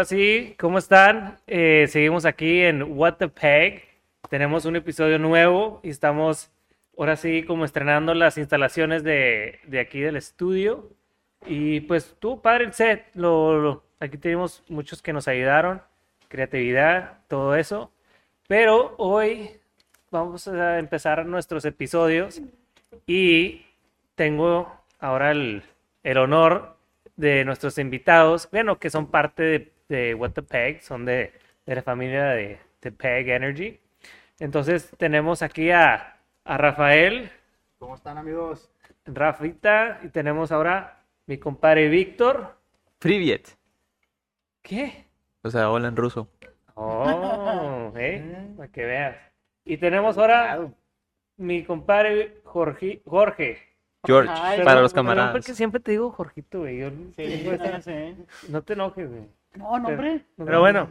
ahora sí, ¿cómo están? Eh, seguimos aquí en What the Peg. Tenemos un episodio nuevo y estamos ahora sí como estrenando las instalaciones de, de aquí del estudio. Y pues tú, padre, el set, lo, aquí tenemos muchos que nos ayudaron, creatividad, todo eso. Pero hoy vamos a empezar nuestros episodios y tengo ahora el, el honor de nuestros invitados, bueno, que son parte de, de What the Peg, son de, de la familia de, de Peg Energy. Entonces tenemos aquí a, a Rafael, ¿Cómo están amigos? Rafita, y tenemos ahora mi compadre Víctor. Privet. ¿Qué? O sea, hola en ruso. Oh, ¿eh? Para que veas. Y tenemos ahora mi compadre Jorge. Jorge. George, Ay, para los camaradas. porque siempre te digo Jorgito, güey. Yo Sí, ya sé. No te enojes, güey. No, no, hombre. Pero bueno,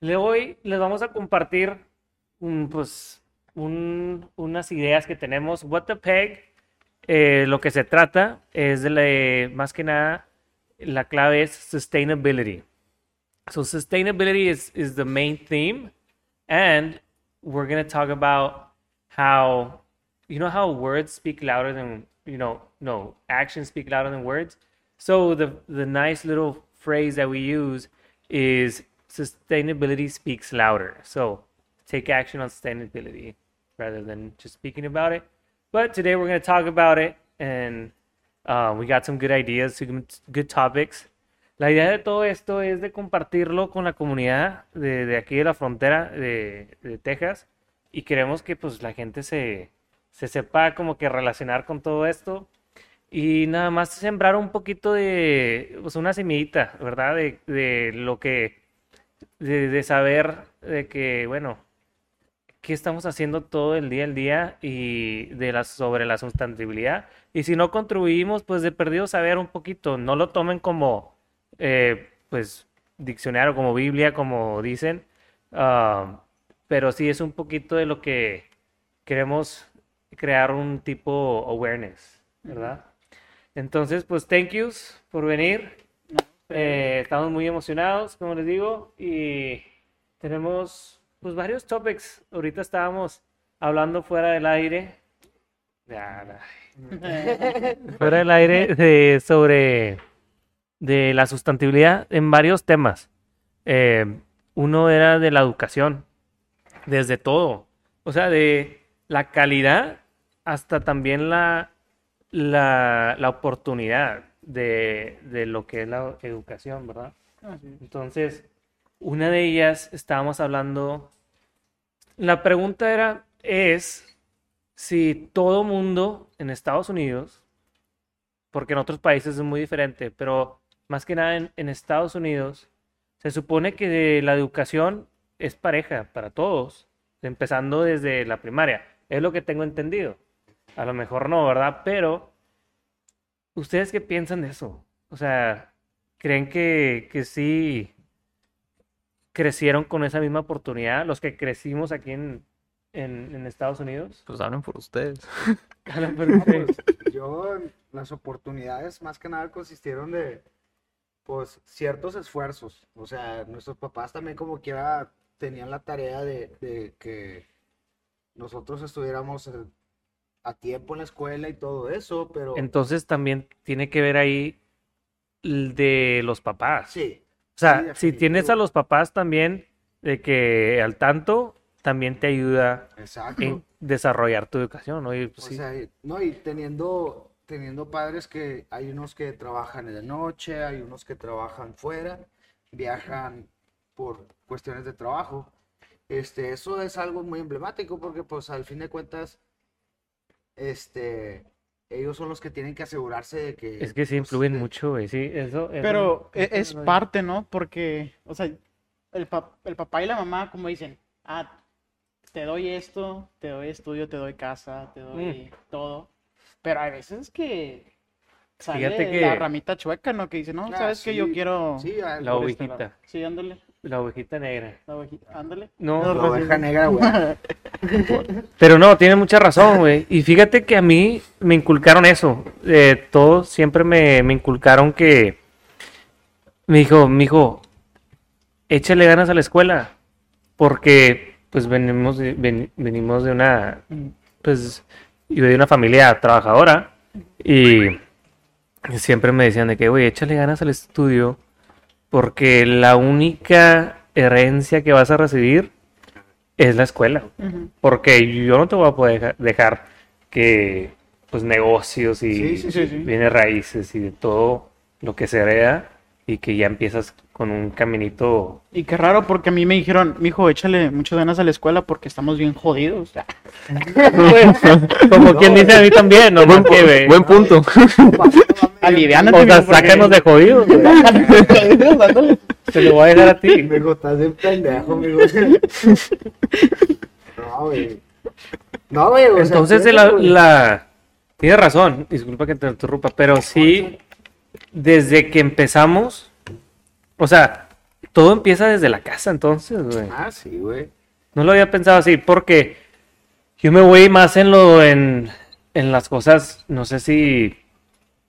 le hoy les vamos a compartir pues, un- unas ideas que tenemos. What the Peg, eh, lo que se trata es de la- más que nada, la clave es sustainability. So sustainability is, is the main theme, and we're going to talk about how, you know how words speak louder than, you know, no, actions speak louder than words? So the the nice little phrase that we use is sustainability speaks louder. So take action on sustainability rather than just speaking about it. But today we're going to talk about it, and uh, we got some good ideas, some good topics. La idea de todo esto es de compartirlo con la comunidad de, de aquí de la frontera de, de Texas y queremos que pues la gente se, se sepa como que relacionar con todo esto y nada más sembrar un poquito de, pues una semillita, ¿verdad? De, de lo que, de, de saber de que, bueno, qué estamos haciendo todo el día al día y de la, sobre la sustentabilidad. Y si no contribuimos, pues de perdido saber un poquito, no lo tomen como, eh, pues, diccionario, como Biblia, como dicen, ah, pero sí es un poquito de lo que queremos crear un tipo awareness, ¿verdad? Entonces, pues, thank yous por venir. Eh, estamos muy emocionados, como les digo, y tenemos pues varios topics. Ahorita estábamos hablando fuera del aire. Fuera del aire de, sobre de la sustentabilidad en varios temas. Eh, uno era de la educación, desde todo. O sea, de la calidad hasta también la, la, la oportunidad de, de lo que es la educación, ¿verdad? Entonces, una de ellas estábamos hablando. La pregunta era, es si todo mundo en Estados Unidos, porque en otros países es muy diferente, pero más que nada en, en Estados Unidos, se supone que la educación es pareja para todos, empezando desde la primaria. Es lo que tengo entendido. A lo mejor no, ¿verdad? Pero, ¿ustedes qué piensan de eso? O sea, ¿creen que, que sí crecieron con esa misma oportunidad? Los que crecimos aquí en, en, en Estados Unidos. Pues hablen por ustedes. Hablan por ustedes. Yo, las oportunidades más que nada consistieron de, pues, ciertos esfuerzos. O sea, nuestros papás también como quiera tenían la tarea de, de que nosotros estuviéramos a tiempo en la escuela y todo eso, pero Entonces también tiene que ver ahí el de los papás. sí, O sea, Sí, si tienes a los papás también de que al tanto, también te ayuda exacto. en desarrollar tu educación, ¿no? Y, pues, O sí. sea, no, y teniendo, teniendo padres que hay unos que trabajan de noche, hay unos que trabajan fuera, viajan por cuestiones de trabajo. Este, eso es algo muy emblemático porque pues al fin de cuentas, este, ellos son los que tienen que asegurarse de que... Es que sí pues, influyen de- mucho, güey, sí, eso, eso- Pero e- eso es parte, ¿no? Porque, o sea, el, pap- el papá y la mamá, como dicen, ah, te doy esto, te doy estudio, te doy casa, te doy todo. Pero hay veces que sale Fíjate que- la ramita chueca, ¿no? Que dice, no, Ah, sabes que yo sí, quiero Sí, La este ovejita. lado". Sí, ándale, La ovejita negra. la ovejita, ándale. No, la oveja negra, güey. Pero no, tiene mucha razón, güey. Y fíjate que a mí me inculcaron eso. Eh, todos siempre me, me inculcaron que me dijo, mi hijo, échale ganas a la escuela, porque pues venimos de, ven- venimos de una, pues, yo de una familia trabajadora y siempre me decían de que, güey, échale ganas al estudio, porque la única herencia que vas a recibir es la escuela, porque yo no te voy a poder deja- dejar que, pues, negocios y Sí, sí, sí, sí. bienes raíces y de todo lo que se hereda y que ya empiezas con un caminito. Y qué raro, porque a mí me dijeron, mijo, échale muchas ganas a la escuela porque estamos bien jodidos. Como quien dice a mí también, no Buen, punto. Aliviánate, O sea, sácanos de jodidos. güey. Te lo voy a dejar a ti. Me estás bien pendejo, amigo. No, güey. No, güey, Entonces, la, la- Tienes razón, disculpa que te interrumpa, pero sí, desde que empezamos, o sea, todo empieza desde la casa, entonces, güey. Ah, sí, güey. No lo había pensado así, porque yo me voy más en lo, en, en las cosas, no sé si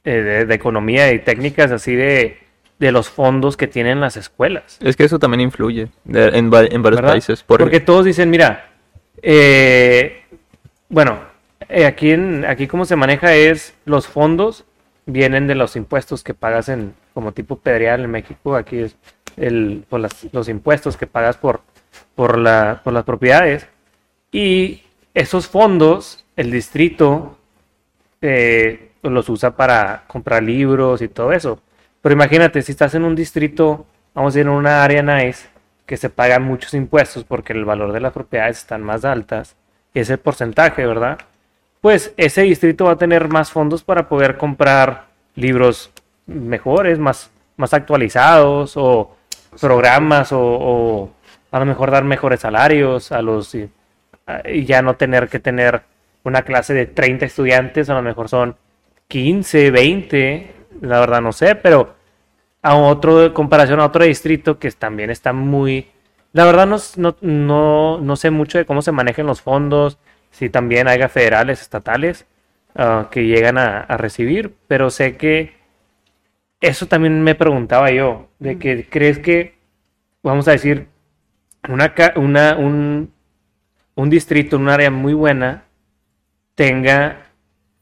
eh, de, de economía y técnicas así de, de los fondos que tienen las escuelas. Es que eso también influye de- en, en varios ¿verdad? países. Por- Porque todos dicen, mira, eh, bueno, eh, aquí, en, aquí como se maneja es los fondos vienen de los impuestos que pagas en como tipo pedreal en México. Aquí es el, por las- los impuestos que pagas por, por, la, por las propiedades. Y esos fondos, el distrito eh, los usa para comprar libros y todo eso. Pero imagínate, si estás en un distrito, vamos a decir, en una área nice, que se pagan muchos impuestos porque el valor de las propiedades están más altas, ese porcentaje, ¿verdad? Pues ese distrito va a tener más fondos para poder comprar libros mejores, más, más actualizados, o programas, o, o a lo mejor dar mejores salarios a los y, y ya no tener que tener una clase de 30 estudiantes, a lo mejor son 15, 20, la verdad no sé, pero a otro, en comparación a otro distrito que también está muy... La verdad no, no, no, no sé mucho de cómo se manejan los fondos, si también haya federales, estatales ah, que llegan a, a recibir, pero sé que eso también me preguntaba yo, de que crees que, vamos a decir, una, una, un, un distrito, un área muy buena, tenga,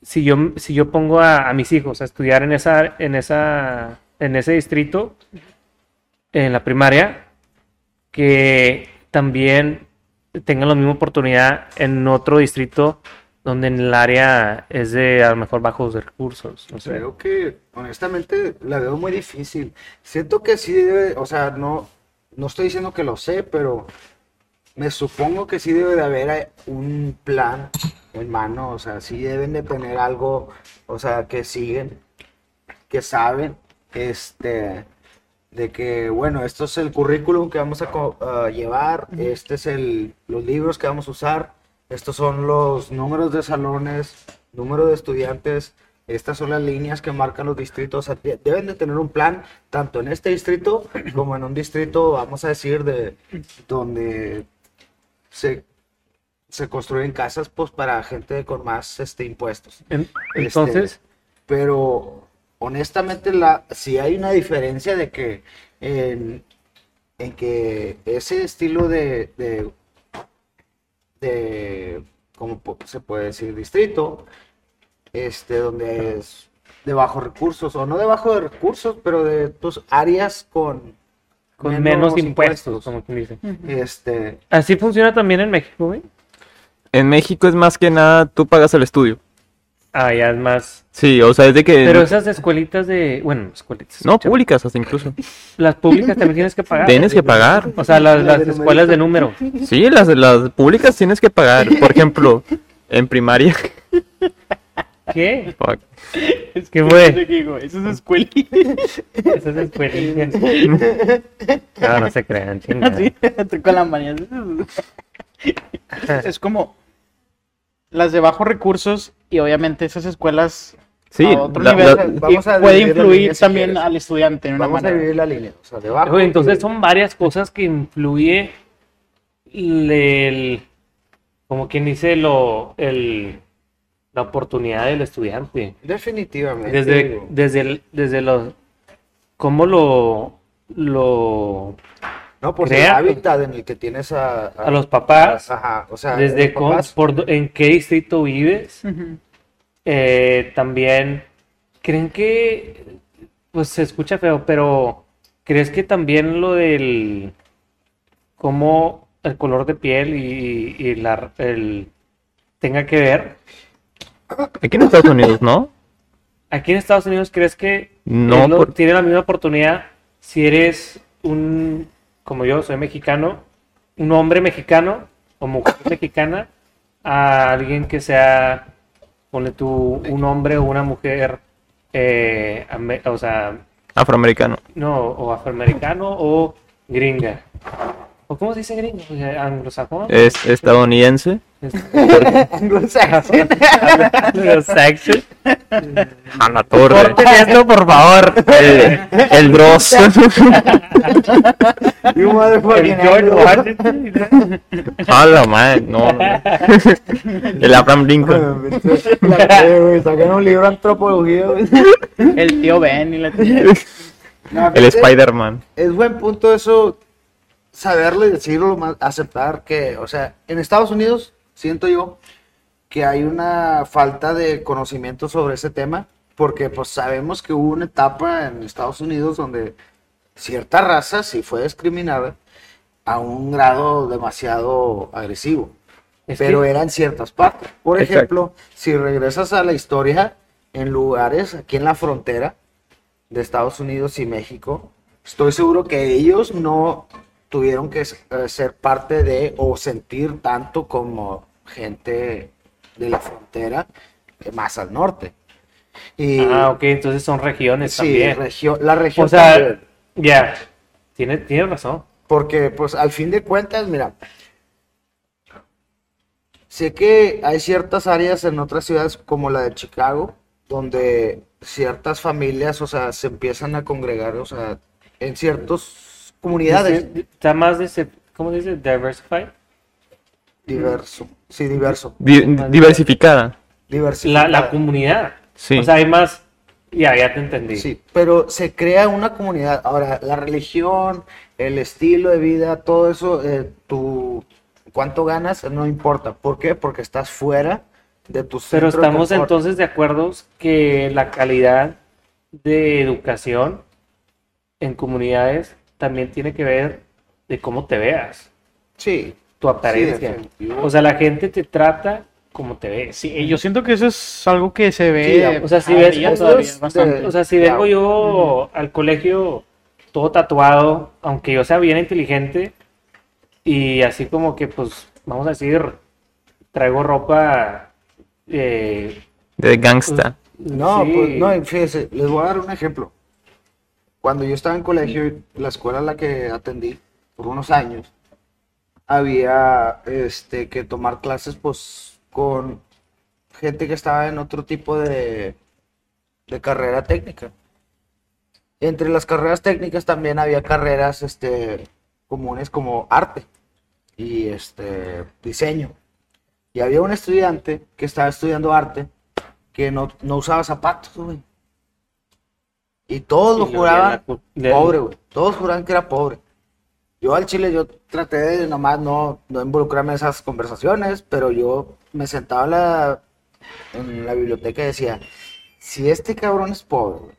si yo, si yo pongo a, a mis hijos a estudiar en esa, en esa, en ese distrito, en la primaria, que también tengan la misma oportunidad en otro distrito donde en el área es de a lo mejor bajos recursos. Creo que, honestamente, la veo muy difícil. Siento que sí debe, o sea, no, no estoy diciendo que lo sé, pero me supongo que sí debe de haber eh, un plan en mano, o sea, sí deben de tener algo, o sea, que siguen, que saben, este, de que, bueno, esto es el currículum que vamos a llevar, este es el, los libros que vamos a usar, estos son los números de salones, número de estudiantes, estas son las líneas que marcan los distritos, o sea, de- deben de tener un plan, tanto en este distrito como en un distrito, vamos a decir, de donde se, se construyen casas, pues, para gente con más, este, impuestos. En- entonces, Pero honestamente la, sí hay una diferencia de que en, en que ese estilo de, de, de ¿cómo se puede decir? Distrito, este, donde es de bajos recursos, o no de bajos recursos, pero de pues, áreas con, con menos impuestos, como quien dice. Este, Así funciona también en México. En México es más que nada, tú pagas el estudio. Ah, ya es más. Sí, o sea, es de que... Pero esas escuelitas de. Bueno, escuelitas. No, escucha, públicas hasta incluso. Las públicas también tienes que pagar. Tienes que pagar. O sea, las, La las escuelas de número. Sí, las, las públicas tienes que pagar. Por ejemplo, en primaria. ¿Qué? Fuck. Es ¿Qué que fue? Eso es escuelita. Esas escuelitas. No, no se crean, chingada. Así, con la manía. Es como las de bajos recursos y obviamente esas escuelas Sí, a otro la- nivel la- y Vamos a puede influir línea también al estudiante de una a manera. dividir la línea, o sea, debajo. Oye, entonces son varias cosas que influye el, el- como quien dice lo el la oportunidad del estudiante Definitivamente. desde digo. desde el- desde los cómo lo lo No, por el hábitat en el que tienes a, a los papás, Ajá, o sea, desde los con- papás. por do- en qué distrito vives, eh, también creen que, pues se escucha feo, pero ¿crees que también lo del cómo el color de piel y, y la, el tenga que ver? Aquí en Estados Unidos, ¿no? Aquí en Estados Unidos, ¿crees que No, es lo- por- tiene la misma oportunidad si eres un, como yo, soy mexicano, un hombre mexicano o mujer mexicana, a alguien que sea, pone tú, un hombre o una mujer, eh, o sea, afroamericano. no, o afroamericano o gringa. ¿O cómo se dice gringa? O sea, anglosajón. Es estadounidense. Anglo-saxon. Anglo-saxon. A la torre. Esto, por favor. El, el Dross. You motherfucking. Washington. A la madre, no, no. El Abraham Lincoln. La- eh, güey, Sacan un libro antropología. El tío Ben y la tía. No, El Spider-Man. Es buen punto eso, saberlo y más- aceptar que, o sea, en Estados Unidos siento yo que hay una falta de conocimiento sobre ese tema, porque pues sabemos que hubo una etapa en Estados Unidos donde cierta raza sí fue discriminada a un grado demasiado agresivo. Es pero que- eran ciertas partes. Por Exacto. ejemplo, si regresas a la historia en lugares aquí en la frontera de Estados Unidos y México, estoy seguro que ellos no tuvieron que eh, ser parte de o sentir tanto como gente de la frontera eh, más al norte. Y Ah, ok, entonces son regiones sí, también. regio- la región O sea, ya, tiene, tiene razón. Porque, pues, al fin de cuentas, mira, sé que hay ciertas áreas en otras ciudades como la de Chicago, donde ciertas familias, o sea, se empiezan a congregar, o sea, en ciertas comunidades. Está más de, ¿cómo se dice? Diversified. Diverso, sí, diverso. Di- diversificada. Diversificado. La, la comunidad. Sí. O sea, hay más. Ya, ya te entendí. Sí, pero se crea una comunidad. Ahora, la religión, el estilo de vida, todo eso, eh, tu, cuánto ganas, no importa. ¿Por qué? Porque estás fuera de tu Pero de estamos entonces de acuerdo que la calidad de educación en comunidades también tiene que ver de cómo te veas, Sí, tu apariencia. o sea, la gente te trata como te ves. Sí, yo siento que eso es algo que se Sí, ve. o sea, si a ves día fotos todavía de- bastante. O sea, si vengo yo al colegio todo tatuado, aunque yo sea bien inteligente, y así como que, pues, vamos a decir, traigo ropa. eh, De gangsta. No, sí, pues no, y fíjese, les voy a dar un ejemplo. Cuando yo estaba en colegio, la escuela a la que atendí por unos años, había este que tomar clases pues con gente que estaba en otro tipo de, de carrera técnica. Entre las carreras técnicas también había carreras este comunes como arte y este diseño. Y había un estudiante que estaba estudiando arte que no, no usaba zapatos, güey. Y todos lo y lo juraban la pobre, güey. Todos juraban que era pobre. Yo al chile, yo traté de nomás no, no involucrarme en esas conversaciones, pero yo me sentaba en la, en la biblioteca y decía, si este cabrón es pobre, güey,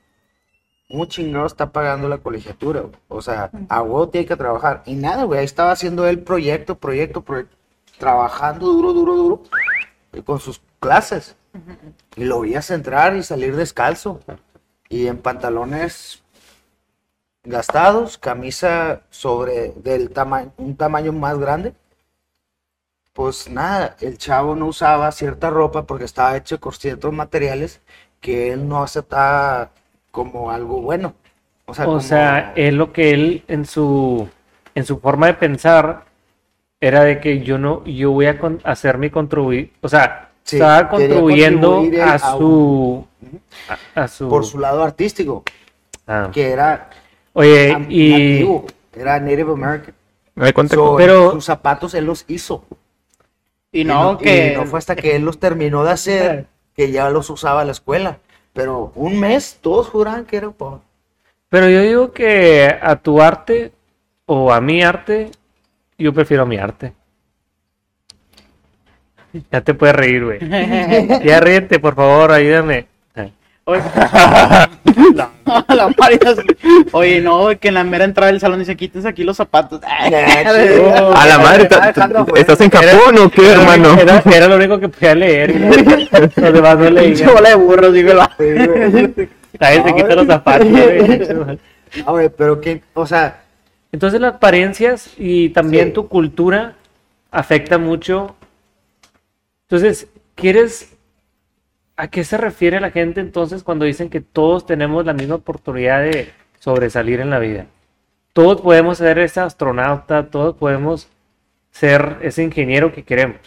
¿cómo chingado está pagando la colegiatura? güey? O sea, a huevo tiene que trabajar. Y nada, güey, ahí estaba haciendo él proyecto, proyecto, proyecto, trabajando duro, duro, duro, y con sus clases. Y lo veías entrar y salir descalzo. Y en pantalones gastados, camisa sobre del tamaño, un tamaño más grande. Pues nada, el chavo no usaba cierta ropa porque estaba hecho con ciertos materiales que él no aceptaba como algo bueno. O sea, O como- sea, es lo que él en su en su forma de pensar era de que yo no yo voy a con- hacer mi contribuir, o sea, Sí, estaba contribuyendo a a su a, a su por su lado artístico, ah. que era Oye, am- y nativo, era Native American. Me So, que- Pero- sus zapatos él los hizo. y no, y que. no fue hasta que él los terminó de hacer que ya los usaba la escuela. Pero un mes todos juraban que era pobre. Pero yo digo que a tu arte o a mi arte, yo prefiero mi arte. Ya te puedes reír, güey. Ya ríete, por favor, ayúdame. Oye, la María, Oye, no, que en la mera entrada del salón dice, quítense aquí los zapatos. A la madre. ¿estás en Japón o qué, hermano? Era, era lo único que podía leer. Los demás no Pinche leían. bola de burros, digo. Nadie se quita los zapatos. Ah, güey, pero que, o sea, Entonces las apariencias y también Sí. tu cultura afecta mucho. Entonces, ¿quieres... ¿A qué se refiere la gente entonces cuando dicen que todos tenemos la misma oportunidad de sobresalir en la vida? Todos podemos ser ese astronauta, todos podemos ser ese ingeniero que queremos.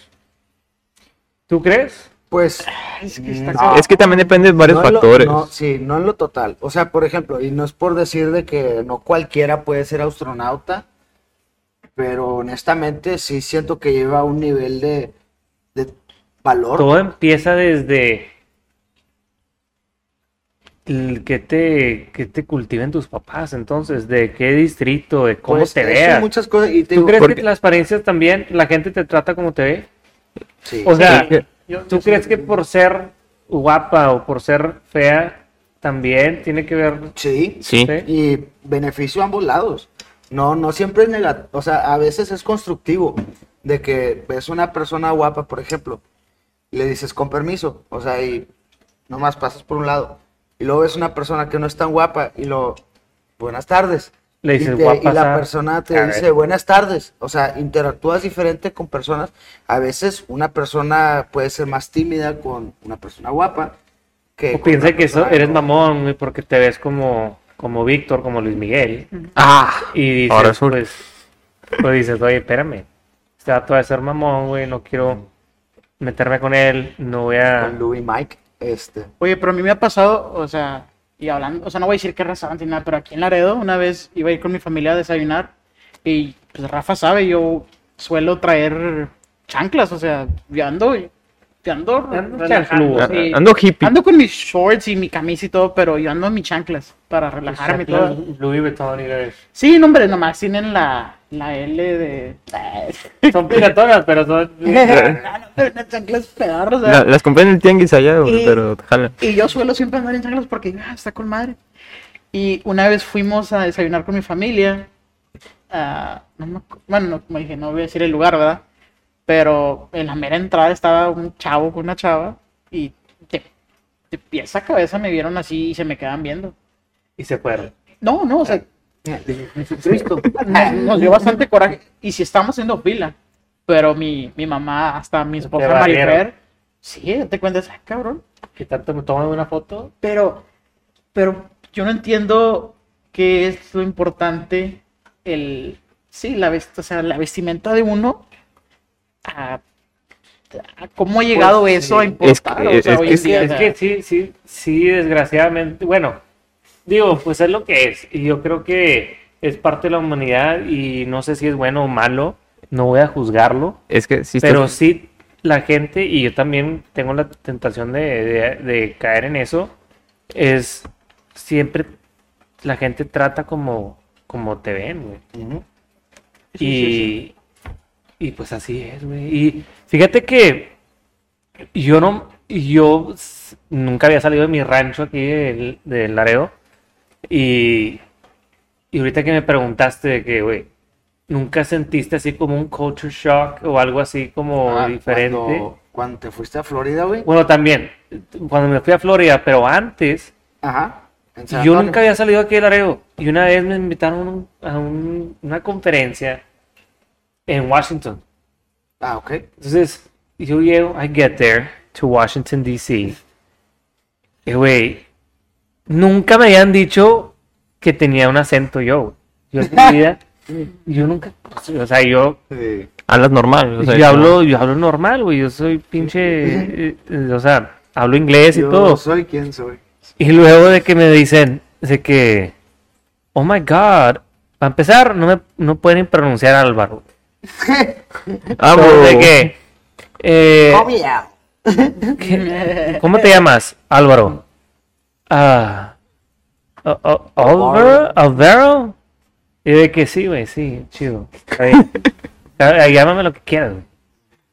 ¿Tú crees? pues. Es que está no, cabrón. Es que también depende de varios no en lo- factores. no, sí, no en lo total. O sea, por ejemplo, y no es por decir de que no cualquiera puede ser astronauta, pero honestamente sí siento que lleva un nivel de, de valor. Todo empieza desde el que te, que te cultiven tus papás, entonces, de qué distrito, de cómo Pues, te veas. muchas cosas. Y te ¿Tú digo, crees porque- que las apariencias también, la gente te trata como te ve? sí. O sea, Yo- ¿tú yo crees sí- que por ser guapa o por ser fea también tiene que ver? sí, Sí. ¿sí? y beneficio a ambos lados. No, no siempre es negativo, o sea, a veces es constructivo de que ves una persona guapa, por ejemplo, y le dices con permiso, o sea, y nomás pasas por un lado, y luego ves una persona que no es tan guapa y lo, buenas tardes. Le y, dices te- guapa. y la persona te A dice ver. buenas tardes, o sea, interactúas diferente con personas. A veces una persona puede ser más tímida con una persona guapa que O piensa que eso, eres mamón, porque te ves como, como Víctor, como Luis Miguel. Ah, Y dices, Ahora pues, pues dices, oye, espérame, este va a ser mamón, güey, no quiero meterme con él, no voy a... con Louis Mike, este, Oye, pero a mí me ha pasado, o sea, y hablando, o sea, no voy a decir qué restaurante ni nada, pero aquí en Laredo una vez iba a ir con mi familia a desayunar y pues Rafa sabe, yo suelo traer chanclas, o sea, yo ando, yo ando, Ando sí. ando hippie. Ando con mis shorts y mi camisa y todo, pero yo ando en mis chanclas para relajarme y todo. Louis Vuitton y Sí, no, hombre, nomás tienen la, la L de... Son piratonas, pero son... chanclas La- las compré en el tianguis allá, Y- pero jala. Y yo suelo siempre andar en chanclas porque ah, está con madre. Y una vez fuimos a desayunar con mi familia. ah, no me bueno, no, como dije, no voy a decir el lugar, ¿verdad? Pero en la mera entrada estaba un chavo con una chava y de, de pies a cabeza me vieron así y se me quedan viendo. Y se fueron. No, no, o sea, Jesucristo. nos, nos dio bastante coraje. Y si estamos haciendo fila, pero mi, mi mamá, hasta mi esposa. Marifer, sí, te cuentas, ah, cabrón. Que tanto me toman una foto. Pero, pero yo no entiendo qué es lo importante el, sí, la vest- o sea, la vestimenta de uno a, a cómo ha llegado Pues, eso a importar. Es o sea, que sí, sí, sí, desgraciadamente, bueno, digo, pues es lo que es. Y yo creo que es parte de la humanidad y no sé si es bueno o malo, no voy a juzgarlo, Es que sí, pero estás- sí la gente, y yo también tengo la tentación de, de- de caer en eso, es siempre la gente trata como, como te ven, güey. Y, y pues así es, güey. Y fíjate que yo no, yo nunca había salido de mi rancho aquí del, del Laredo. Y, y ahorita que me preguntaste de que, güey, ¿nunca sentiste así como un culture shock o algo así como Ah, diferente? Cuando, cuando te fuiste a Florida, güey. Bueno, también, cuando me fui a Florida, pero antes, Ajá. yo nunca había salido aquí del Laredo. Y una vez me invitaron a un- una conferencia en Washington. Ah, ok. Entonces, yo llego, I get there to Washington, D.C. Y, güey, nunca me habían dicho que tenía un acento yo. Yo en mi vida, yo nunca, o sea, yo, Sí. hablas normal. o sea, yo hablo, yo hablo normal, güey. Yo soy pinche, eh, eh, o sea, hablo inglés y Yo todo. soy quien soy. Y luego de que me dicen, de que, oh my God, para empezar, no me, no pueden pronunciar Álvaro. Ah, So, bro. de que, eh, Call me out. ¿Qué- ¿Cómo te llamas? Álvaro. Ah, O- Alvaro. Y de que sí, güey, sí, chido. Llámame lo que quieras, güey.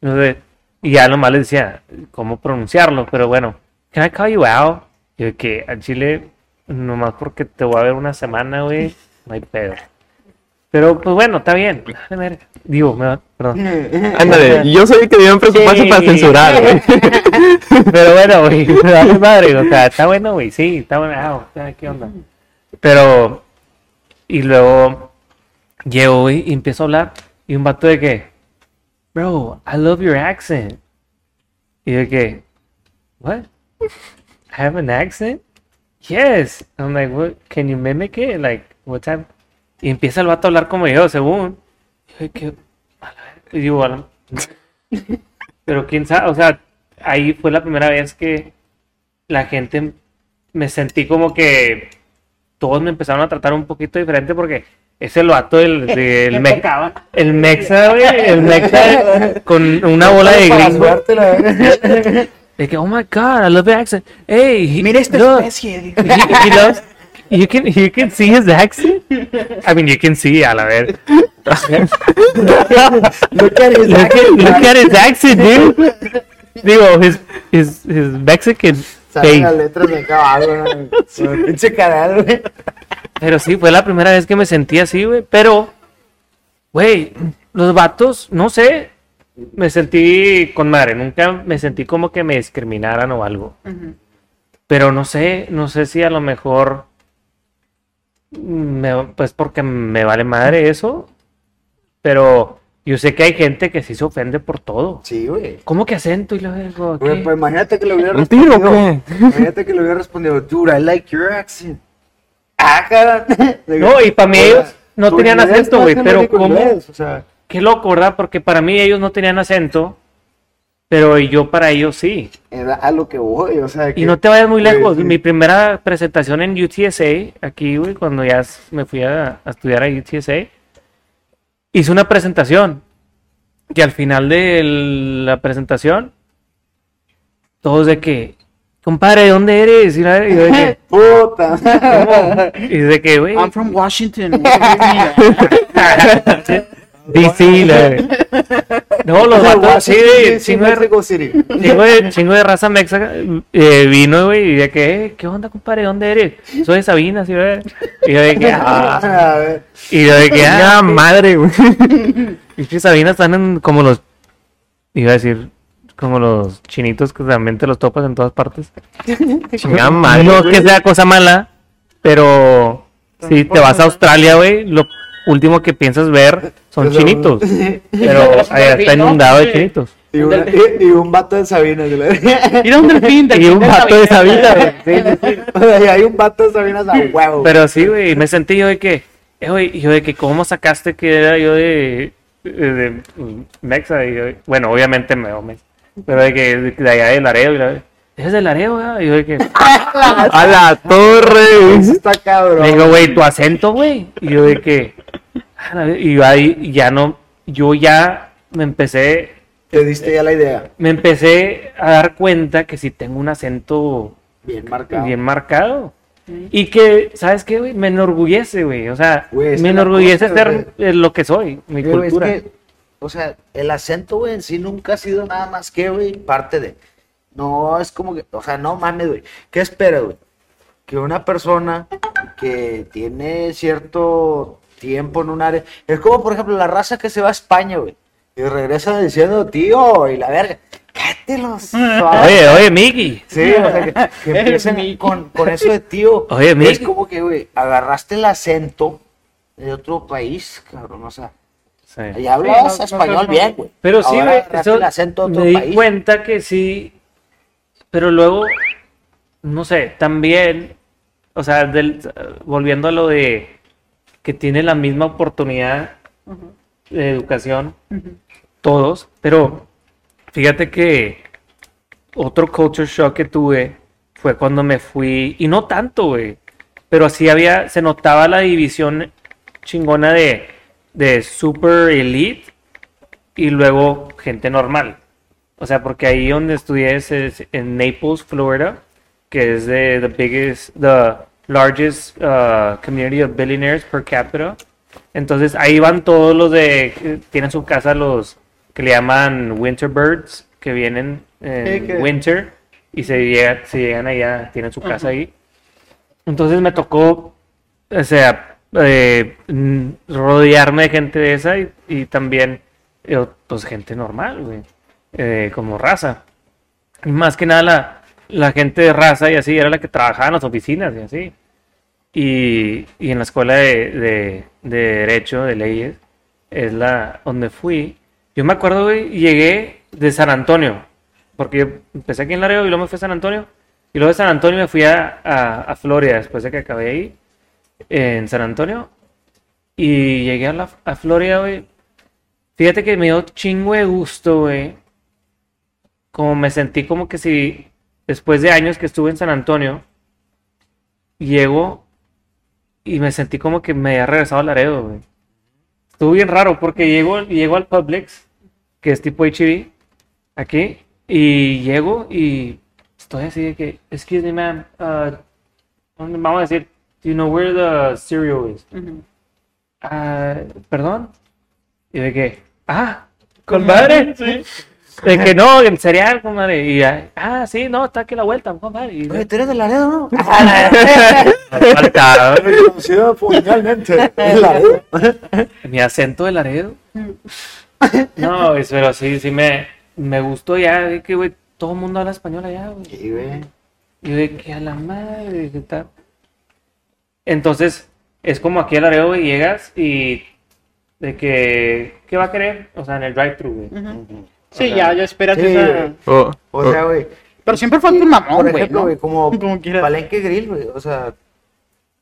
Entonces, Y ya nomás le decía cómo pronunciarlo, pero bueno. Can I call you Al? Y de que a Chile, nomás porque te voy a ver una semana, güey, no hay pedo. Pero pues bueno, está bien. Verga. Digo, me va- perdón. Ándale, yo soy el que deben preocuparse Sí. para censurar, güey. Pero bueno, güey, me vale madre, o sea, está bueno, güey, sí, está bueno, ah, ¿qué onda? Pero, y luego llego, güey, y empiezo a hablar, y un vato de que, bro, I love your accent. Y de que, what? I have an accent? Yes. I'm like, what, can you mimic it? Like, what type? Y empieza el vato a hablar como yo, según. Y que, y digo, a la- pero quién sabe, o sea, ahí fue la primera vez que la gente me sentí como que todos me empezaron a tratar un poquito diferente porque es el vato del, del me- el mexa, güey, el mexa con una bola de gringo. De que, oh my god, I love the accent. Hey, he- Mira esta look, especie. he, he loves, you can, you can see his accent. I mean, you can see, a la ver. Look at his Look at, accent, look at his accent, dude. Digo, his, his, his Mexican face. Pero sí, fue la primera vez que me sentí así, güey. Pero, güey, los vatos, no sé, me sentí con madre. Nunca me sentí como que me discriminaran o algo. Pero no sé, no sé si a lo mejor, me- pues porque me vale madre eso. Pero yo sé que hay gente que sí se ofende por todo. Sí, güey. ¿Cómo que acento? Y. Güey, pues imagínate que le hubiera ¿Un tiro o respondido. Imagínate que le hubiera respondido, dude, I like your accent. Ah, cara. No, y para mí ellos no tenían acento, güey, pero ¿cómo? O sea, Qué loco, ¿verdad? Porque para mí ellos no tenían acento, pero yo para ellos sí. era a lo que voy, o sea. Y que- no te vayas muy güey, lejos. sí. Mi primera presentación en UTSA, aquí, güey, cuando ya me fui a, a estudiar a UTSA, hice una presentación. Y al final de el- la presentación, todos de que, compadre, ¿de dónde eres? Y la- y yo de que, Puta. ¿cómo? Y de que, güey, I'm from Washington. DC, la- No, los vatos, sí, de- Mexico City. Chingo de, raza mexa eh, vino, güey, y de que, eh, ¿qué onda, compadre? ¿Dónde eres? Soy de Sabinas, ¿sí, güey? Y yo de que, ah, y yo de que, ah, madre, güey. y que Sabinas están en como los, iba a decir, como los chinitos que también te los topas en todas partes. Chingada madre. No es que sea cosa mala, pero si te vas a Australia, güey, lo último que piensas ver son Eso, chinitos. Pero allá está inundado de chinitos. Y, una- y- y un vato de Sabinas. y la- Mira un delfín. Y un de vato de Sabina. Sabina. O sea, y hay un vato de Sabinas a huevo. Pero sí, güey, me sentí yo de que, eh, yo de que, ¿cómo sacaste que era yo de, de, de, mm, Mexa? Y yo, bueno, obviamente me Mexa, pero de que de, de allá de Laredo, y la, ¿eres de Laredo? güey?" Y yo de que, A la torre, está cabrón. le digo, güey, tu acento, güey. Y yo de que, "Ah, la ver-", y yo ahí ya no, yo ya me empecé, Te diste ya la idea. me empecé a dar cuenta que si tengo un acento Bien marcado. bien marcado. Y que, ¿sabes qué, güey? Me enorgullece, güey. O sea, Güey, es me enorgullece cosa, ser lo que soy, mi Pero es cultura. que, o sea, el acento, güey, en sí nunca ha sido nada más que, güey, parte de. No es como que, o sea, no mames, güey. ¿Qué esperas, güey? Que una persona que tiene cierto tiempo en un área. Es como, por ejemplo, la raza que se va a España, güey. Y regresa diciendo, tío, y la verga. Cátelos. Oye, oye, Miki. Sí, o sea, que, que empiecen con, con eso de tío. Oye, es Miki. como que, güey, agarraste el acento de otro país, cabrón, o sea. Y Sí, no- no español bien, güey. Pero sí, güey, eso el acento de otro me di país. cuenta que sí, pero luego, no sé, también, o sea, del, volviendo a lo de que tiene la misma oportunidad de educación, todos, pero fíjate que otro culture shock que tuve fue cuando me fui, y no tanto, güey, pero sí había, se notaba la división chingona de, de super elite y luego gente normal. O sea, porque ahí donde estudié es, es en Naples, Florida, que es de the biggest, the largest uh, community of billionaires per capita. Entonces ahí van todos los de tienen su casa los que le llaman winter birds que vienen en winter y se, llega- se llegan allá, tienen su casa ahí. Entonces me tocó, o sea, eh, rodearme de gente de esa y, y también, eh, pues, gente normal, güey, eh, como raza. Más que nada la, la gente de raza y así era la que trabajaba en las oficinas y así. Y, y en la escuela de, de, de Derecho, de Leyes, es la donde fui. Yo me acuerdo, güey, llegué de San Antonio, porque yo empecé aquí en Laredo y luego me fui a San Antonio. Y luego de San Antonio me fui a, a, a Florida después de que acabé ahí, en San Antonio. Y llegué a, la, a Florida, güey. Fíjate que me dio chingo de gusto, güey. Como me sentí como que si después de años que estuve en San Antonio, llego y me sentí como que me había regresado a Laredo, güey. Estuvo bien raro porque llego, llego al Publix, que es tipo HB, aquí, y llego y estoy así de que, excuse me, ma'am, uh, vamos a decir, do you know where the cereal is? Ah, perdón. Y de que, ah, compadre. Sí. De que no, el cereal, compadre. Y ah, ah, sí, no, está aquí la vuelta, compadre. Y, Oye, tú eres de Laredo, ¿no? Falta, Laredo. mi acento de Laredo. No, es- pero sí, sí me, me gustó ya, de que, güey, todo el mundo habla español allá, güey. Sí, güey. Y de que a la madre, ¿qué tal? Entonces, es como aquí a Laredo, güey, llegas y de que, ¿qué va a querer? O sea, en el drive-thru, güey. Ujú. Sí, ya, ya esperas Sí, esa... O- O o- sea, güey. Pero siempre falta un mamón, Por güey, ejemplo, ¿no? güey, como Como. Palenque Grill, güey. O sea, o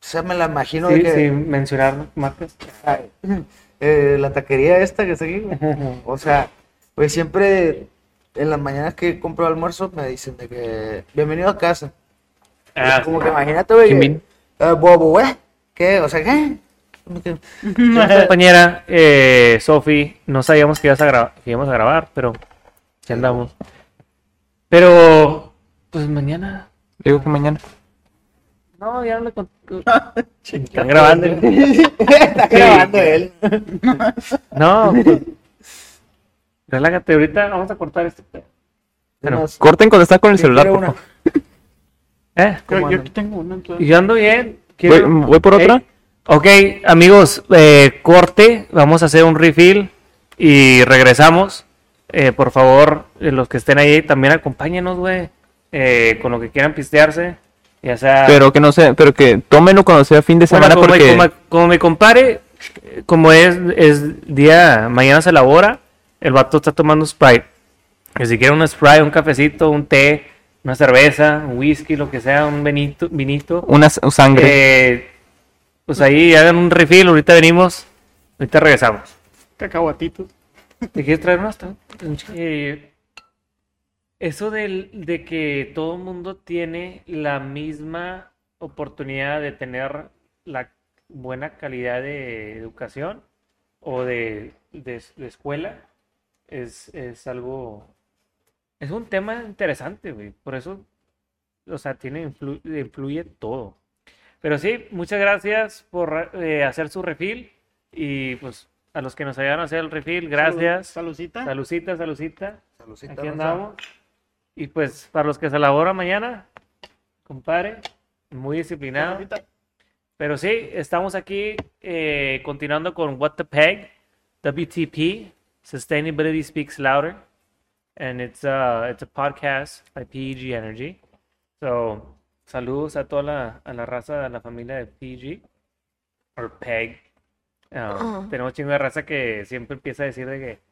sea, me la imagino Sí, de que sin mencionar marcas. eh, la taquería esta que está aquí, güey. O sea, güey, siempre en las mañanas que compro almuerzo me dicen de que bienvenido a casa. Ah, Es como que imagínate, güey. Eh, bobo, güey. ¿Qué? O sea, ¿qué? Que- compañera eh, Sofi, no sabíamos que, ibas a que íbamos a grabar, pero ya andamos. Pero, pues mañana. Digo que mañana. No, ya no le cont- Están grabando. Está grabando él. No, pues, relájate, ahorita vamos a cortar este. pedo. Bueno, Corten cuando está con el yo celular, quiero por una. favor. ¿Eh? Yo, ¿Cómo yo andan? aquí tengo una, entonces. Y yo ando bien. Voy, por otra. Ey, Ok, amigos, eh, corte, vamos a hacer un refill y regresamos. Eh, por favor, eh, los que estén ahí, también acompáñenos, güey, eh, con lo que quieran pistearse, ya sea... Pero que no sé, pero que tómenlo cuando sea fin de Bueno, semana como, porque como, compadre, eh, como es, es día, mañana se elabora, el vato está tomando Sprite. Que si quiere un Sprite, un cafecito, un té, una cerveza, un whisky, lo que sea, un vinito, vinito una sangre. Pues ahí hagan un refill, ahorita venimos, ahorita regresamos. Cacahuatitos. ¿Te quieres traer unas? Eh, eso del- de que todo el mundo tiene la misma oportunidad de tener la buena calidad de educación o de, de- de escuela es, es algo, es un tema interesante, güey. Por eso, o sea, tiene, influ- influye todo. Pero sí, muchas gracias por eh, hacer su refill y pues a los que nos ayudaron a hacer el refill, gracias. Salucita. Salucita, salucita. Saludcita, Aquí andamos. Y pues para los que se elaboran mañana, compadre, muy disciplinado. Salucita. Pero sí, estamos aquí eh, continuando con What the Peg, WTP, Sustainability Speaks Louder. And it's, uh, it's a podcast by PEG Energy. So, saludos a toda la, a la raza, a la familia de PEG, or PEG. Um, Tenemos chingo de raza que siempre empieza a decir de que,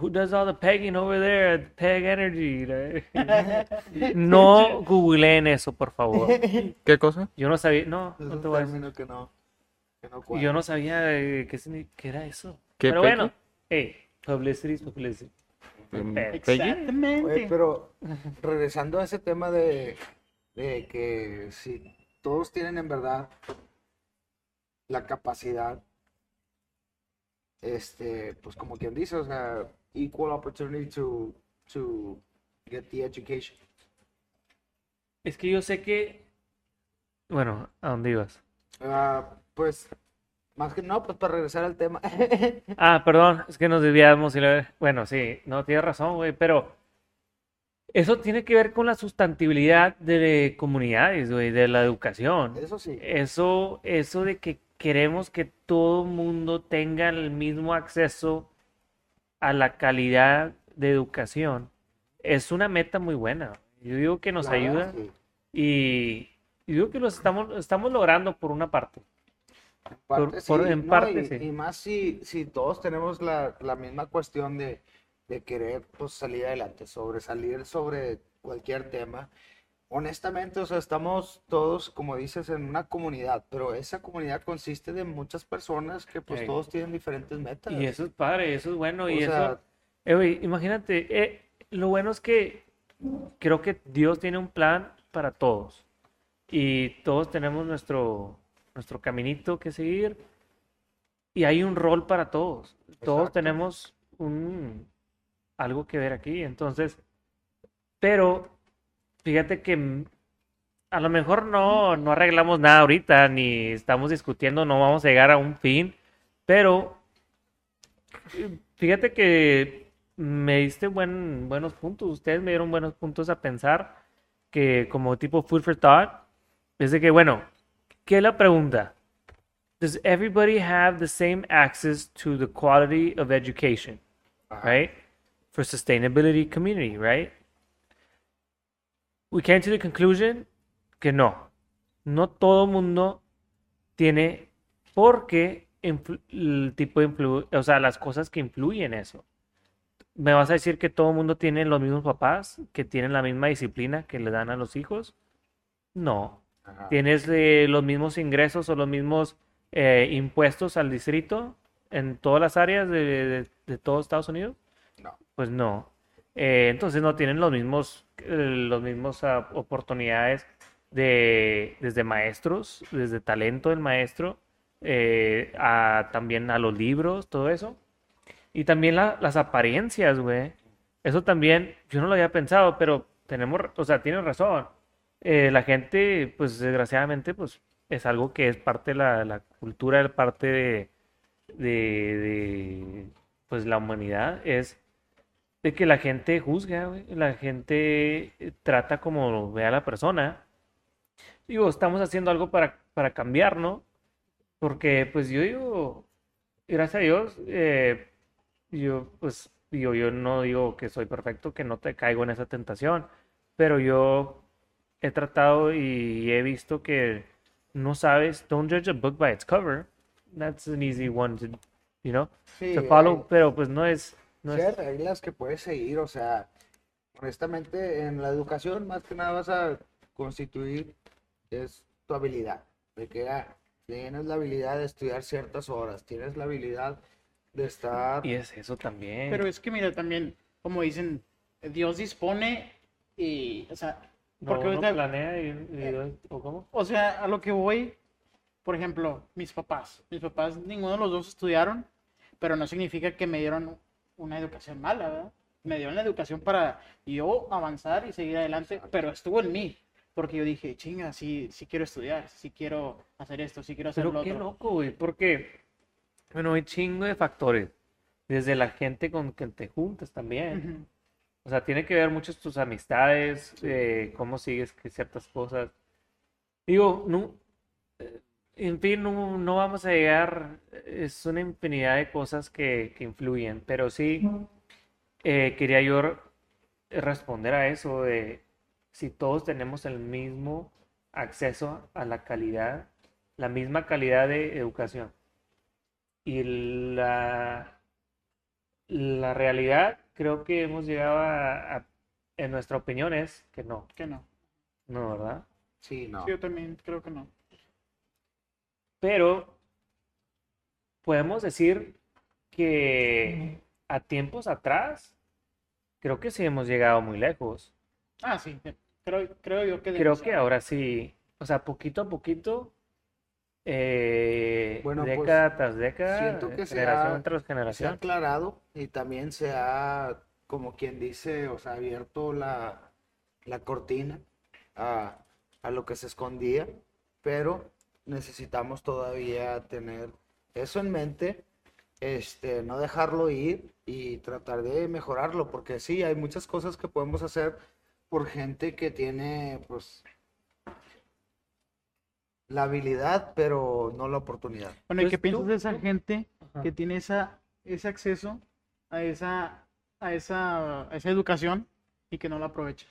Who does all the pegging over there at PEG Energy? no googleen eso, por favor. ¿Qué cosa? Yo no sabía, no, Es no un te voy a decir. término que no, que no. Yo no sabía eh, qué, qué era eso. ¿Qué Pero Peggy? bueno, hey, publicity is publicity. Exactamente. Oye, pero regresando a ese tema de, de que si todos tienen en verdad la capacidad, este, pues como quien dice, o sea, equal opportunity to, to get the education. Es que yo sé que Bueno, ¿a dónde ibas? Ah, pues, más que no, pues para regresar al tema. Ah, perdón, es que nos desviamos y la- Bueno, sí, no, tienes razón, güey, pero eso tiene que ver con la sustentabilidad de comunidades, güey, de la educación. Eso sí. Eso, eso de que queremos que todo mundo tenga el mismo acceso a la calidad de educación es una meta muy buena. Yo digo que nos ayuda sí. y, y digo que lo estamos, estamos logrando por una parte. En parte, por- sí, en no, parte, y, sí. y más si, si todos tenemos la, la misma cuestión de, de querer pues, salir adelante, sobresalir sobre cualquier tema. Honestamente, o sea, estamos todos, como dices, en una comunidad, pero esa comunidad consiste de muchas personas que pues todos tienen diferentes metas. Y eso es padre, eso es bueno. O Y eso, sea, eh, güey, imagínate, eh, lo bueno es que creo que Dios tiene un plan para todos. Y todos tenemos nuestro, nuestro caminito que seguir. Y hay un rol para todos. Todos Exacto. tenemos un, algo que ver aquí. Entonces, pero fíjate que mm, a lo mejor no, no arreglamos nada ahorita, ni estamos discutiendo, no vamos a llegar a un fin, pero eh, fíjate que me diste buen, buenos puntos, ustedes me dieron buenos puntos a pensar, que como tipo food for thought, es de que, bueno, ¿qué es la pregunta? Does everybody have the same access to the quality of education? right? For sustainability community, right? We came to the conclusion que no. No todo mundo tiene porque el tipo de o sea, las cosas que influyen eso. ¿Me vas a decir que todo mundo tiene los mismos papás, que tienen la misma disciplina que le dan a los hijos? No. ajá. ¿Tienes eh, los mismos ingresos o los mismos eh, impuestos al distrito en todas las áreas de, de, de todo Estados Unidos? Pues no. Eh, entonces no tienen los mismos, eh, los mismos ah, oportunidades de, desde maestros, desde talento del maestro, eh, a, también a los libros, todo eso. Y también la- las apariencias, güey. Eso también, yo no lo había pensado, pero tenemos, o sea, tienes razón. La gente, pues desgraciadamente, pues es algo que es parte de la, la cultura, es parte de, de, de, pues la humanidad, es de que la gente juzga, güey. La gente eh, trata como ve a la persona. Digo, estamos haciendo algo para, para cambiar, ¿no? Porque, pues yo digo, gracias a Dios, eh, yo, pues, digo, yo no digo que soy perfecto, que no te caigo en esa tentación, pero yo he tratado y he visto que no sabes, don't judge a book by its cover. That's an easy one to, you know, Sí, to follow, hay- pero pues no es, no es, reglas que puedes seguir, o sea, honestamente en la educación más que nada vas a constituir es tu habilidad, de que ah, tienes la habilidad de estudiar ciertas horas, tienes la habilidad de estar... y es eso también. Pero es que mira, también, como dicen, Dios dispone y, o sea, No, porque uno planea y, y- ¿o cómo? o sea, a lo que voy, por ejemplo, mis papás, mis papás, ninguno de los dos estudiaron, pero no significa que me dieron una educación mala, ¿verdad? Me dieron la educación para yo avanzar y seguir adelante, pero estuvo en mí, porque yo dije, chinga, sí, sí quiero estudiar, sí quiero hacer esto, sí quiero hacer Pero lo qué otro. loco, güey, porque, bueno, hay chingo de factores. Desde la gente con quien te juntas también. O sea, tiene que ver mucho tus amistades, eh, cómo sigues que ciertas cosas. Digo, no, eh, en fin, no, no vamos a llegar, es una infinidad de cosas que, que influyen, pero sí eh, quería yo re- responder a eso de si todos tenemos el mismo acceso a la calidad, la misma calidad de educación. Y la, la realidad, creo que hemos llegado a, a- en nuestra opinión es que no, Que no. no, ¿verdad? Sí, no. Sí, yo también creo que no. Pero podemos decir que a tiempos atrás, creo que sí hemos llegado muy lejos. Ah, sí, creo, creo yo que Creo que ahora sí, o sea, poquito a poquito, eh, Bueno, pues, década tras década, siento que se generación ha- tras se ha generación. aclarado y también se ha, como quien dice, o sea, abierto la, la cortina a, a lo que se escondía. pero necesitamos todavía tener eso en mente, este, no dejarlo ir y tratar de mejorarlo, porque sí, hay muchas cosas que podemos hacer por gente que tiene, pues, la habilidad, pero no la oportunidad. Bueno, ¿y Pues qué piensas tú- de esa tú- gente Ajá. que tiene esa, ese acceso a esa, a esa, a esa educación y que no la aprovecha?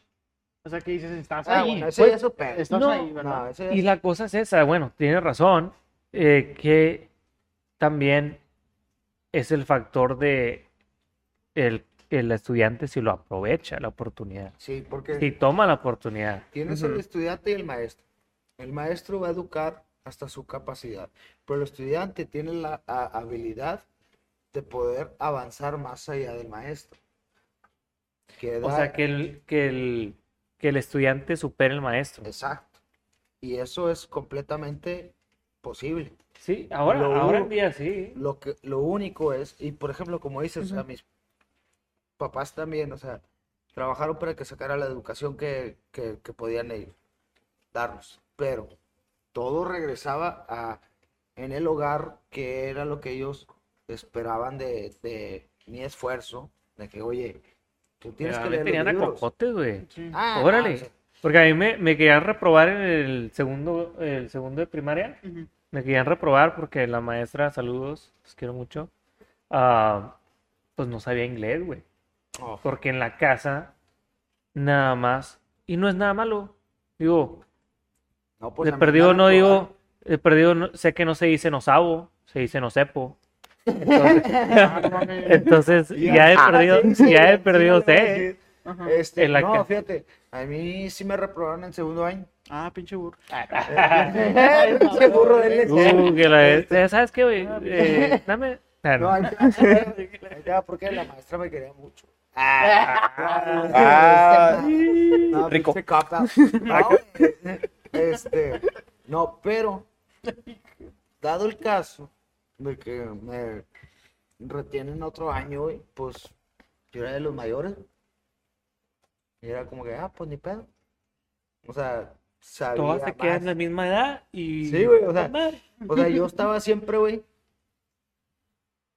O sea, que dices, estás Ah, ahí, bueno, ese pues, ya es su pedo. estás no, ahí, ¿verdad? No, ese ya Y la cosa es esa, bueno, tiene razón, eh, que también es el factor de el, el estudiante si lo aprovecha la oportunidad, Sí, porque si toma la oportunidad. Tienes Ujú. el estudiante y el maestro. El maestro va a educar hasta su capacidad, pero el estudiante tiene la a- habilidad de poder avanzar más allá del maestro. O sea, que el, que el, que el estudiante supere al maestro. Exacto. Y eso es completamente posible. Sí, ahora, Lo- ahora en día sí. Lo que, lo único es, y por ejemplo, como dices, a mis papás también, o sea, trabajaron para que sacara la educación que, que, que podían ellos darnos, pero todo regresaba a en el hogar, que era lo que ellos esperaban de, de mi esfuerzo, de que, oye, tú tienes que leer tenían los a cocotes, güey. Sí. Ah, no, Órale. o sea, Porque a mí me, me querían reprobar en el segundo, el segundo de primaria. Me querían reprobar porque la maestra, saludos, los quiero mucho, ah, pues no sabía inglés, güey. oh, Porque en la casa, nada más, y no es nada malo. Digo, no, pues de perdido no digo, de perdido no- sé que no se dice nosabo, se dice no mames. Entonces, ya he Ah, perdido, sí, sí, ya he sí, perdido decir. Ajá. Este, En la no, fíjate, a mí sí me reprobaron en segundo año. Ah, pinche burro. Pinche burro de LC. Uh, que la eh, ¿Sabes qué, güey? Eh, dame. Ah, No, ahí va, porque la maestra me quería mucho. Ah. No, Rico. No, este, no, pero dado el caso de que me retienen otro año, güey, pues yo era de los mayores. Y era como que, ah, pues ni pedo. O sea, sabía Todas se quedan en la misma edad y. Sí, güey, o sea. O sea, yo estaba siempre, güey,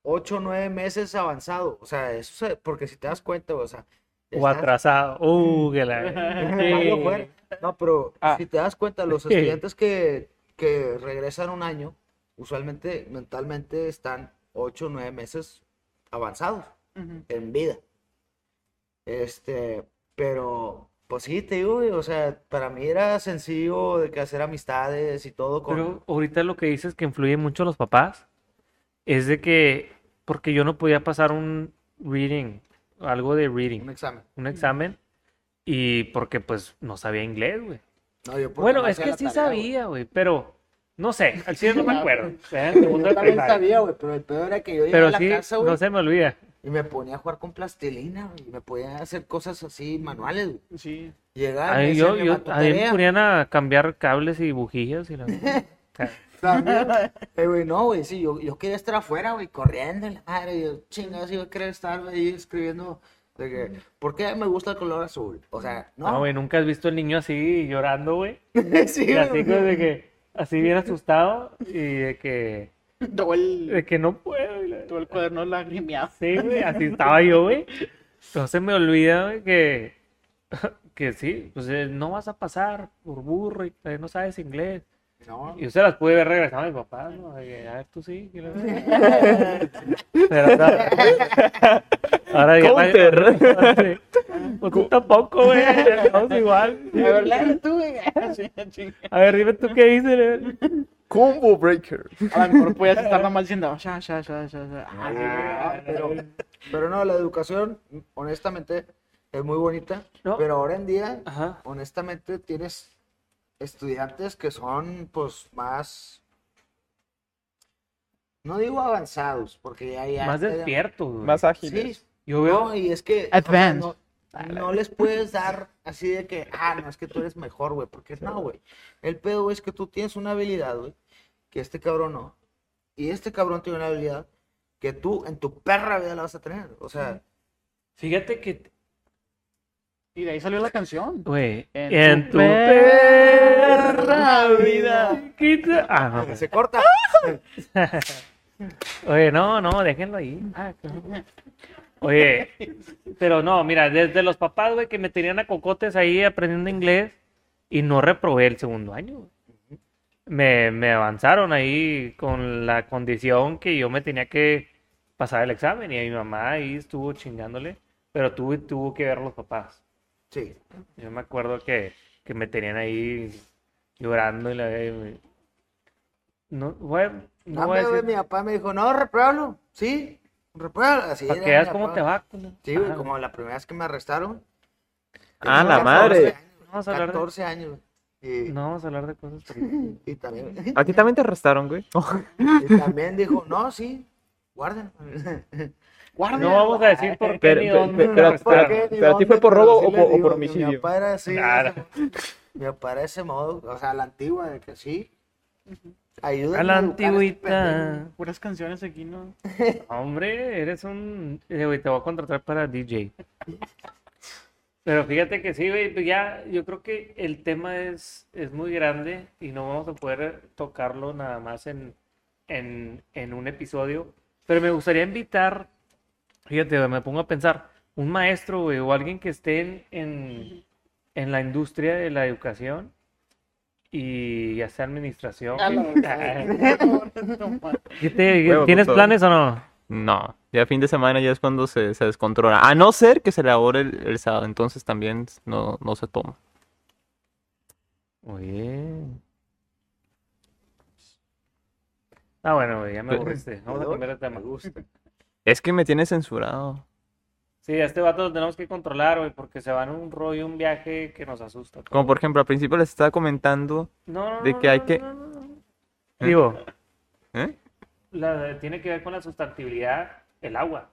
ocho o nueve meses avanzado. O sea, eso se- porque si te das cuenta, güey, o sea, O atrasado. Uh, que la. No, pero Ah. si te das cuenta, los estudiantes que, que regresan un año, usualmente mentalmente están ocho o nueve meses avanzados en vida. Este, pero, pues sí, te digo, güey, o sea, para mí era sencillo de que hacer amistades y todo con... Pero ahorita lo que dices que influye mucho a los papás es de que. Porque yo no podía pasar un reading, algo de un reading, examen. un examen, y porque pues no sabía inglés, güey. No, Bueno, no es que sí tarea, sabía, güey, pero no sé, al chile no me acuerdo. En Yo también sabía, güey, pero el peor era que yo Pero a la sí, casa, güey, no se me olvida. y me ponía a jugar con plastilina, güey, y me podía hacer cosas así manuales, güey. Sí. Me Ahí yo, "Me yo, mató a mí me tarea". ponían a cambiar cables y bujillas y la... También, eh, güey, no, güey, sí, yo, yo quería estar afuera, güey, corriendo, y la madre, yo, chingados, yo quería estar ahí escribiendo, de que, ¿por qué me gusta el color azul? O sea, No, no, güey, nunca has visto el niño así llorando, güey. sí, Y así güey. como de que, así bien asustado y de que, Todo el, de que no puedo. y la- todo el cuaderno lagrimeado. Sí, güey, así estaba yo, güey. Se me olvida, güey, que, que sí, pues eh, no vas a pasar por burro y todavía no sabes inglés. No, Y se las pude ver regresando a mi papá, ¿no? A ver, tú sí. Pero ahora, ahora ya Counter. Sí. Pues tú tampoco, güey. Estamos igual. A ver, tú, güey. A ver, dime tú qué dices. Combo Breaker. A lo mejor podías estar nada más diciendo, ya, ya, ya, ya, ya. Ah, Ah, pero, pero no, la educación, honestamente, es muy bonita, No. pero ahora en día, Ajá. honestamente, tienes estudiantes que son, pues, más, no digo avanzados, porque ya, ya Más despiertos. Más Sí, ágiles. Yo veo. no, y es que o sea, Advanced. no, no les puedes dar así de que, ah, no, es que tú eres mejor, güey, porque no, güey. El pedo, güey, es que tú tienes una habilidad, güey, que este cabrón no. Y este cabrón tiene una habilidad que tú en tu perra vida la vas a tener. O sea, Fíjate que Y de ahí salió la canción. Güey, En en, tu tu perra vida. chiquita. Ah, no, pues. Se corta. Oye, no, no, déjenlo ahí. Ah. Oye, pero no, mira, desde los papás, güey, que me tenían a cocotes ahí aprendiendo inglés y no reprobé el segundo año. Me, me avanzaron ahí con la condición que yo me tenía que pasar el examen y mi mamá ahí estuvo chingándole, pero tuvo, tuvo que ver los papás. Sí. Yo me acuerdo que, que me tenían ahí llorando y la... y- No, no No, voy a decir- mi papá me dijo, no, repruébalo. Sí, repruébalo. Así Para que veas cómo te va. Sí, güey, como la primera vez que me arrestaron. Ah, la 14 madre. años, Vamos a hablar de, 14 años. Y, no vamos a hablar de cosas y también, ¿A ti también te arrestaron, güey? y también dijo, no, sí, guarden. Guarda. No vamos a decir por qué Pero- ni pero- dónde pero- me pero- arrestaron. pero- pero a ti fue por robo o por- o por Mi homicidio? papá era así. Claro. Mi papá era ese modo, o sea, la antigua, de que sí. Ayúdame A la este antigüita. Puras canciones aquí, ¿no? Hombre, eres un... eh, te voy a contratar para DJ. Pero fíjate que sí, güey, pues ya yo creo que el tema es, es muy grande y no vamos a poder tocarlo nada más en, en, en un episodio. Pero me gustaría invitar, fíjate, me pongo a pensar, un maestro, güey, o alguien que esté en, en, en la industria de la educación y ya sea administración. A la No, ma- ¿Qué te- Huevo, ¿Tienes planes o no? No, ya fin de semana ya es cuando se, se descontrola. A no ser que se elabore el, el sábado, entonces también no, no se toma. Oye. Ah, bueno, güey, ya me aburriste. Vamos a cambiar de tema. Es que me tiene censurado. Sí, a este vato lo tenemos que controlar, güey, porque se va en un rollo, un viaje que nos asusta. Como por ejemplo, al principio les estaba comentando, No, no, de no, que hay no, que- no, no, no. Digo, ¿eh? la- tiene que ver con la sustentabilidad, el agua.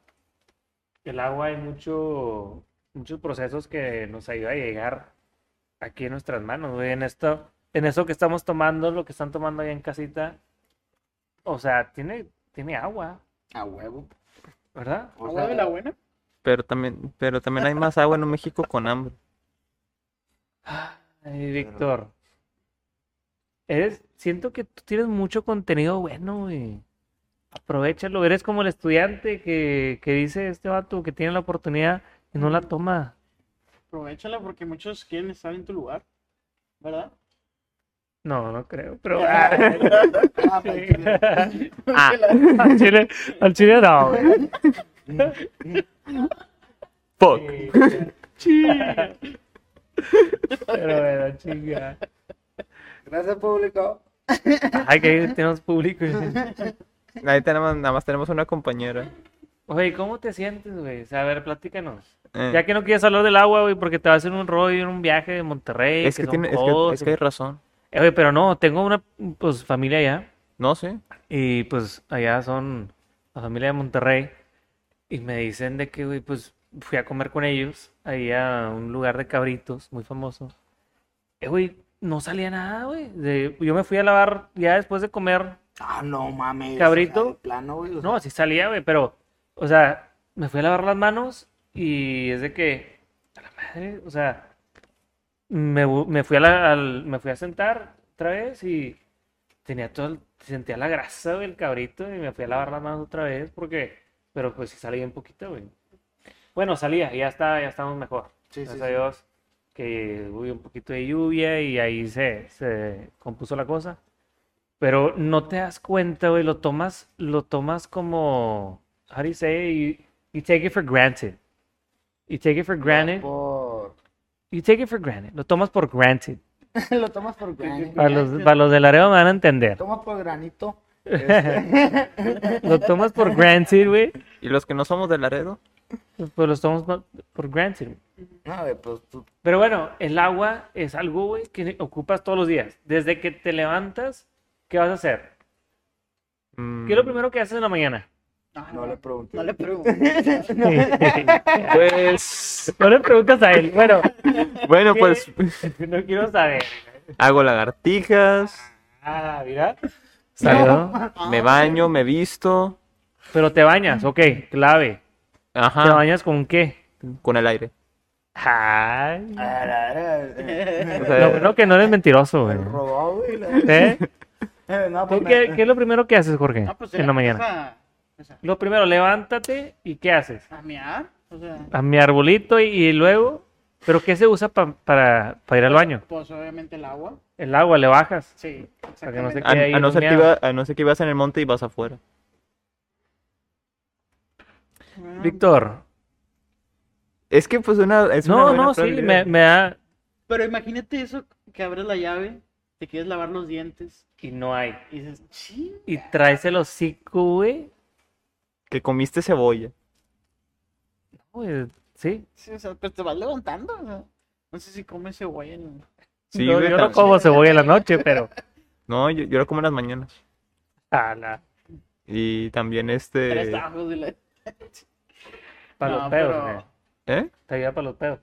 El agua hay mucho, muchos procesos que nos ayuda a llegar aquí en nuestras manos, güey. En esto, en eso que estamos tomando, lo que están tomando allá en casita, o sea, tiene, tiene agua, A huevo. ¿Verdad? O ¿Agua sea, de la buena? Pero también, pero también hay más agua en México con hambre. Ay, Víctor. Eres, siento que tú tienes mucho contenido bueno, güey. Aprovechalo. Eres como el estudiante que, que dice este vato que tiene la oportunidad y no la toma. Aprovechala porque muchos quieren estar en tu lugar. ¿Verdad? No, no creo, pero. Ah, pues, Ah, al chile, al chile no, güey. fuck. Pero bueno, chinga. Gracias, público. Ay, que tenemos público. Ahí tenemos, nada más tenemos una compañera. Oye, ¿cómo te sientes, güey? O sea, a ver, platícanos. Eh, Ya que no quieres hablar del agua, güey, porque te vas a hacer un rollo en un viaje de Monterrey. es que son tiene, es que, es que hay razón. Eh, güey, pero no, tengo una pues familia allá No sé. y pues allá son la familia de Monterrey y me dicen de que, güey, pues fui a comer con ellos ahí a un lugar de cabritos muy famoso. Eh, güey, no salía nada, güey. De- Yo me fui a lavar ya después de comer. Ah, no mames. Cabrito. o sea, de plano, güey. o sea, No, sí salía, güey, pero, o sea, me fui a lavar las manos y es de que, a la madre, o sea, me, fui a la- al- me fui a sentar otra vez y tenía todo, el- sentía la grasa, güey, el cabrito y me fui a lavar las manos otra vez porque, pero pues sí salía un poquito, güey. Bueno, salía, ya está, ya estamos mejor. Sí, Gracias sí. a Dios que hubo un poquito de lluvia y ahí se, se compuso la cosa. Pero no te das cuenta, güey, lo tomas, lo tomas como, how do you say, you, you take it for granted. You take it for granted. You take it for granted. Lo tomas por granted. Lo tomas por granito. Para los, para los del área me van a entender. Tomas por granito. Este, Lo tomas por granted, güey. ¿Y los que no somos de Laredo? Pues los tomas por, granted. güey. no, pues tú. Pero bueno, el agua es algo, güey, que ocupas todos los días. Desde que te levantas, ¿qué vas a hacer? Mm, ¿Qué es lo primero que haces en la mañana? No le pregunté. No le preguntes. Pues, No le preguntas a él. Bueno, bueno, pues no quiero saber. hago lagartijas, Ah, mira. Salió. me baño, me visto, Pero te bañas, ok, clave. ¿Te ajá, bañas con qué? con el aire. Ay. Ah, O sea, Lo bueno que no eres mentiroso, güey. me robó, güey, la- ¿Eh? No, ¿Tú pues, qué, me- qué es lo primero que haces, Jorge? No, pues en la mañana. Pues, Lo primero, levántate y ¿qué haces? a mear, o sea, A mi arbolito y, y luego, ¿pero qué se usa pa- para, para ir al baño? pues obviamente el agua. El agua, le bajas. Sí, Para que no se exactamente. a, quede ahí a no ser que iba- a no ser que ibas en el monte y vas afuera. Bueno, Víctor, Es que pues una... Es no, no, sí, me, me da... Pero imagínate eso, que abres la llave, te quieres lavar los dientes Y no hay. y dices. Y traes el hocico, güey. Que comiste cebolla. Güey, Sí. Sí, o sea, pues te vas levantando. o sea, no sé si comes cebolla en... Sí, No, yo no como cebolla en la noche, pero... No, yo, yo lo como en las mañanas. Ala, Y también Tres este... ajos de la... para No, los pedos, pero- ¿eh? ¿Eh? Te ayuda para los pedos.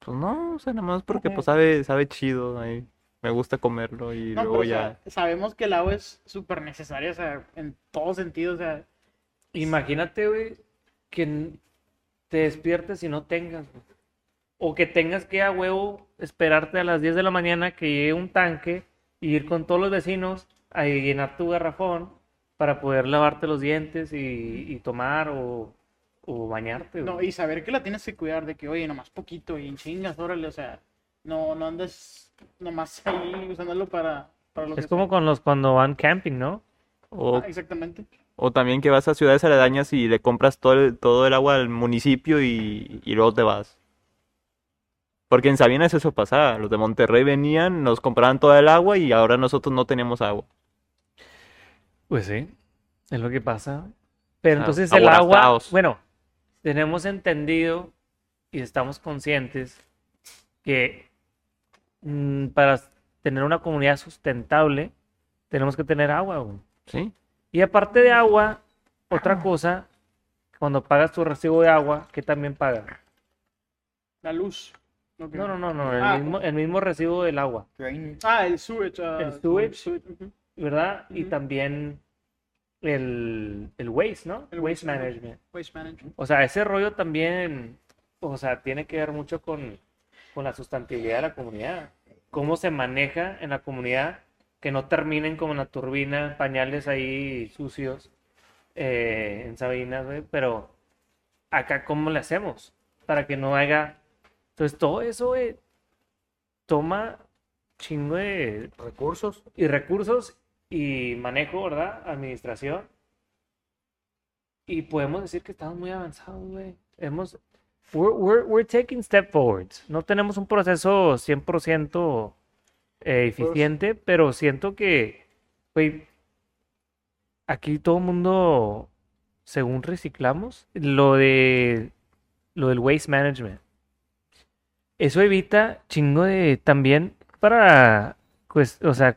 Pues no, o sea, nada más porque pues sabe, sabe chido. ahí. Me gusta comerlo y No, luego pero, o ya... sea, sabemos que el agua es súper necesaria, o sea, en todo sentido, o sea, Imagínate, güey, que te despiertes y no tengas, güey. O que tengas que a huevo esperarte a las 10 de la mañana que llegue un tanque y ir con todos los vecinos a llenar tu garrafón para poder lavarte los dientes y, y tomar o, o bañarte, no, güey. y saber que la tienes que cuidar, de que, oye, nomás poquito y en chingas, órale, o sea, no, no andes nomás ahí usándolo para, para lo Es que como sea. con los cuando van camping, ¿no? O, Ah, exactamente. O también que vas a ciudades aledañas y le compras todo el, todo el agua al municipio y, y luego te vas. Porque en Sabinas eso pasaba. Los de Monterrey venían, nos compraban toda el agua y ahora nosotros no tenemos agua. Pues sí, es lo que pasa. Pero Ah, entonces el agua, bueno, tenemos entendido y estamos conscientes que mm, para tener una comunidad sustentable tenemos que tener agua. güey. ¿Sí? Y aparte de agua, otra cosa, cuando pagas tu recibo de agua, ¿qué también pagas? La luz. No, no, no, no, el, Ah, mismo, el mismo recibo del agua, Ah, el sewage. ah, El sewage. ¿verdad? Y también el, el waste, ¿no? El waste waste management. Waste management. O sea, ese rollo también, o sea, tiene que ver mucho con, con la sustentabilidad de la comunidad. Cómo se maneja en la comunidad, que no terminen como en la turbina, pañales ahí sucios eh, en Sabinas, güey. Pero acá, ¿cómo le hacemos? Para que no haya... Entonces, todo eso, toma chingo de Recursos. y recursos y manejo, ¿verdad? Administración. Y podemos decir que estamos muy avanzados, güey. Hemos, we're, we're, we're taking step forwards. No tenemos un proceso 100% eh, eficiente, pero siento que, güey, aquí todo el mundo, según reciclamos, lo de, lo del waste management. Eso evita chingo de, también para, pues, o sea,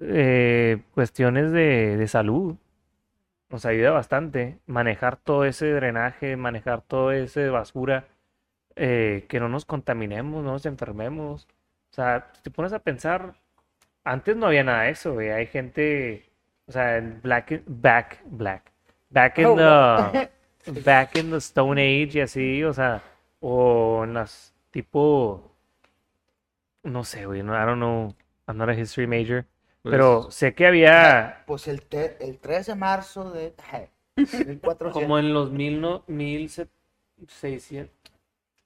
eh, cuestiones de, de salud. Nos ayuda bastante manejar todo ese drenaje, manejar todo ese basura, eh, que no nos contaminemos, no nos enfermemos. O sea, si te pones a pensar, antes no había nada de eso, güey. Hay gente, o sea, en black, back, black, back in Oh, the, back in the Stone Age y así, o sea, o en las tipo, no sé, güey, no, I don't know, I'm not a history major. Pues, Pero sé que había Pues el, te- el 3 de marzo de 1400. como en los mil no, 1600.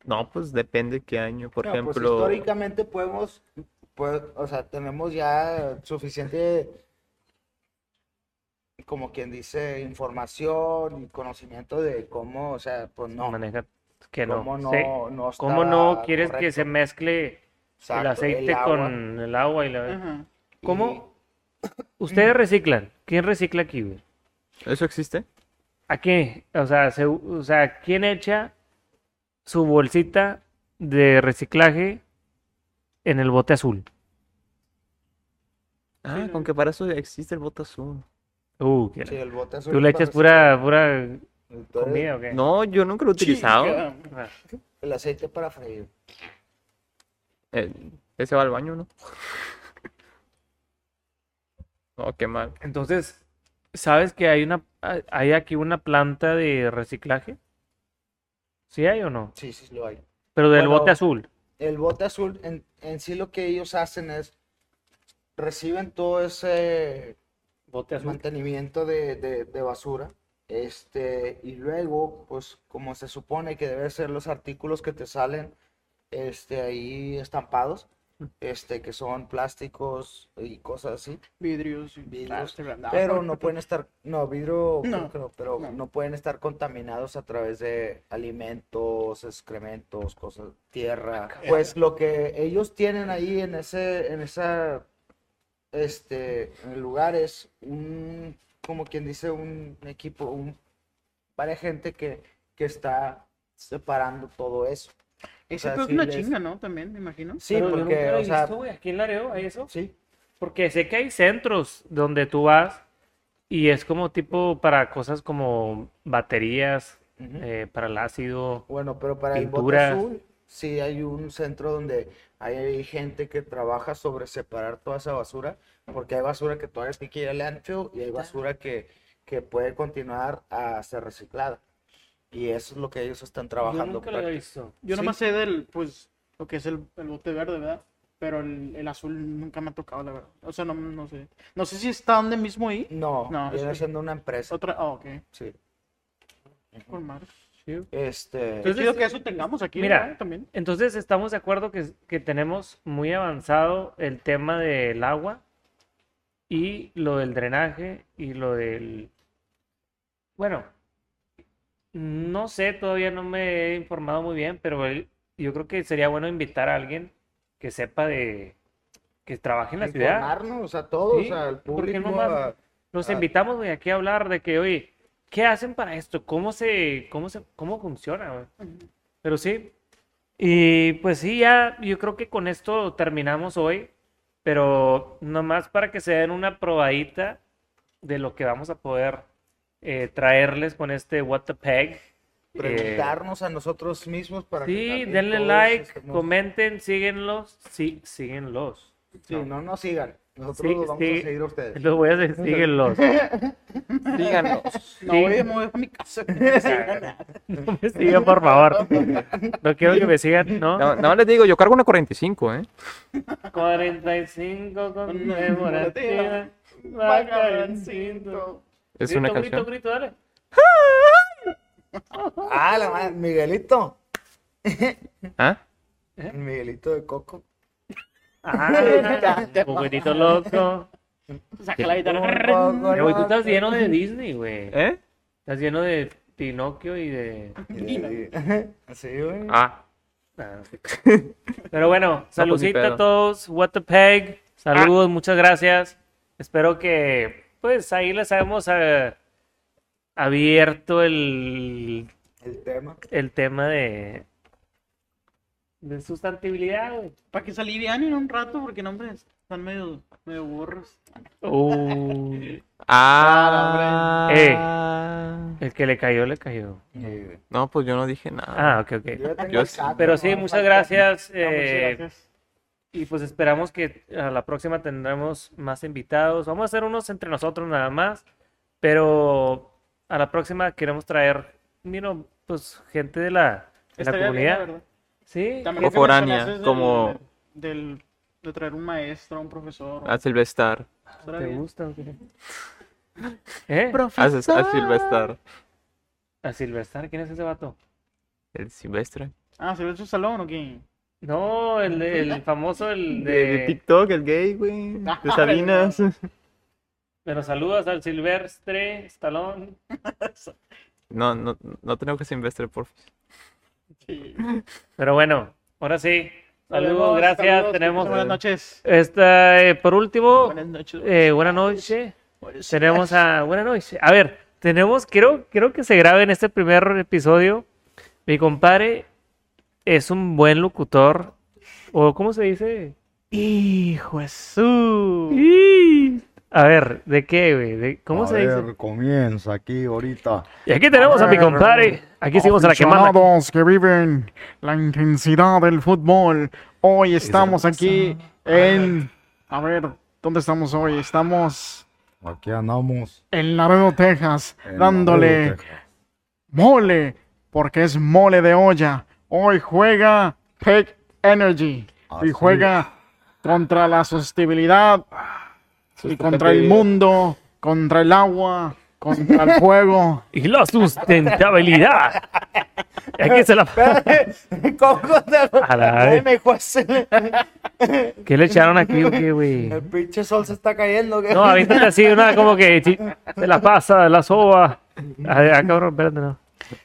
No, pues depende qué año. Por No, pues ejemplo, históricamente podemos, pues, o sea, tenemos ya suficiente, como quien dice, información y conocimiento de cómo, o sea, pues no, maneja que no. cómo no, Sí. no ¿Cómo no quieres que se mezcle el aceite con el agua y la... ¿Cómo? Ustedes reciclan. ¿Quién recicla aquí, güey? ¿eso existe? ¿A qué? O sea, se- o sea, ¿quién echa su bolsita de reciclaje en el bote azul? Ah, Sí, con que para eso existe el bote azul. Uh, qué Sí, el bote azul ¿Tú le echas pura, pura Entonces, comida o qué? No, yo nunca lo he utilizado. Chica. Ah, El aceite para freír. Eh, ese va al baño, ¿no? Oh, qué mal. Entonces, ¿sabes que hay una, hay aquí una planta de reciclaje? ¿Sí hay o no? Sí, sí, lo hay. Pero del Bueno, bote azul. El bote azul, en, en sí lo que ellos hacen es, reciben todo ese Bote mantenimiento de, de- de basura, este, y luego, pues, como se supone que deben ser los artículos que te salen, este, ahí estampados, este, que son plásticos y cosas así, Vidrios. Vidrios, Ah, pero no pueden estar, no, vidrio, No, pero no. no pueden estar contaminados a través de alimentos, excrementos, cosas, tierra. Pues lo que ellos tienen ahí en ese, en esa, este, en el lugar es un, como quien dice, un equipo, un, para gente que, que está separando todo eso. Ese o sea, pedo es sí una les- chinga, ¿no? También, me imagino. Sí, Pero yo porque, nunca lo he o sea, visto, güey. Aquí en Laredo hay eso. sí, Porque sé que hay centros donde tú vas y es como tipo para cosas como baterías, eh, para el ácido. Bueno, pero para el bote pinturas. azul, sí hay un centro donde hay gente que trabaja sobre separar toda esa basura, porque hay basura que todavía tiene que ir al landfill y hay basura que, que puede continuar a ser reciclada. Y eso es lo que ellos están Yo trabajando. nunca lo había visto. Yo Sí. nomás sé del, pues, lo que es el, el bote verde, ¿verdad? Pero el, el azul nunca me ha tocado, la verdad. O sea, no, no sé. No sé si está donde mismo ahí. No, No, viene siendo una empresa. Otra, ah, ok. Sí. Con madre. Sí. Este, Entonces, chido que eso tengamos aquí, mira, ¿verdad? También. Entonces estamos de acuerdo que, que tenemos muy avanzado el tema del agua y lo del drenaje y lo del... Bueno, no sé, todavía no me he informado muy bien, pero yo creo que sería bueno invitar a alguien que sepa de... que trabaje en la ciudad. informarnos a todos, Sí, al público. nomás- a- Los Ah. invitamos, güey, aquí a hablar de que, oye, ¿qué hacen para esto? ¿Cómo se, cómo se, cómo funciona, güey? Pero sí. Y pues sí, ya, yo creo que con esto terminamos hoy, pero nomás para que se den una probadita de lo que vamos a poder eh, traerles con este What the Peg. Eh, preguntarnos a nosotros mismos para que sí, denle like, estemos- comenten, síguenlos, sí, síguenlos. Sí, no nos sigan. Nosotros Sí, los vamos sí. a seguir a ustedes. Los voy a decir, síguenlos. Díganos. No Sí. voy a mover a mi casa. que me sigan. No me sigan, por favor. No quiero que me sigan, ¿no? No, no les digo, yo cargo una 45, ¿eh? 45 conmemorativa. Baja el cinto. Es una Grito, grito, canción. grito, dale. Ah, la madre, Miguelito. ¿Ah? El Miguelito de Coco. Ah, juguetito loco. Saca la guitarra. Eh, güey, tú estás lleno de Disney, güey. ¿Eh? Estás lleno de Pinocchio y de... Así, güey. Ah. Ah. Pero bueno, ni saludcita a todos. What the peg. Saludos, muchas gracias. Espero que, pues, ahí les hayamos eh, abierto el, El tema. el tema de, de sustantibilidad, güey. Para que se alivianen un rato, porque no, hombre, están medio, medio burros. Uh, Ah. Eh. el que le cayó, le cayó. Eh, No, pues yo no dije nada. Ah, ok, ok. yo Yo sí. Pero sí, muchas gracias. No, muchas eh, gracias. Y pues esperamos que a la próxima tendremos más invitados. Vamos a hacer unos entre nosotros nada más. Pero a la próxima queremos traer, mira, pues gente de la, de la bien, comunidad. la. Sí, También que foránea, mencionaste del- como- Del, de traer un maestro, un profesor. A Silvestar. ¿te bien. gusta? o qué? ¿Eh? A, a Silvestar. A Silvestar, ¿quién es ese vato? El Silvestre. Ah, ¿se ve su salón o qué? No, el, el famoso, el De, de de... TikTok, el gay, güey. De Sabinas. Pero saludos al Silvestre, Stallone. No, no, no tenemos que Silvestre, por favor. Sí. Pero bueno, ahora sí. Saludos, gracias. saludos, Tenemos... Buenas noches. Esta, eh, por último, Buenas noches. eh, buena noche. Buenas Tenemos a. Buenas noches. A ver, tenemos. Quiero, quiero que se grabe en este primer episodio. Mi compadre es un buen locutor. ¿O cómo se dice? Hijo de su. Y- A ver, ¿de qué, güey? ¿De- ¿Cómo a se dice? ver, comienza aquí ahorita. Y aquí tenemos a mi compadre. Aquí seguimos a la quemada. Aficionados que viven la intensidad del fútbol. Hoy estamos aquí en... A ver, ¿dónde estamos hoy? Estamos Aquí andamos. en Laredo, Texas, en dándole Laredo, Texas. mole, porque es mole de olla. Hoy juega Peg Energy. Y Así. juega contra la sostenibilidad. Y contra el mundo. Contra el agua. Contra el fuego. Y la sustentabilidad. Aquí se la... ¿Cómo te A la Ay, vez. me dejó hacer- ¿Qué le echaron aquí o qué, güey? El pinche sol se está cayendo. ¿qué? No, aviéntate así, una como que se la pasa, la soba. Ah, ah, cabrón, espérate, no.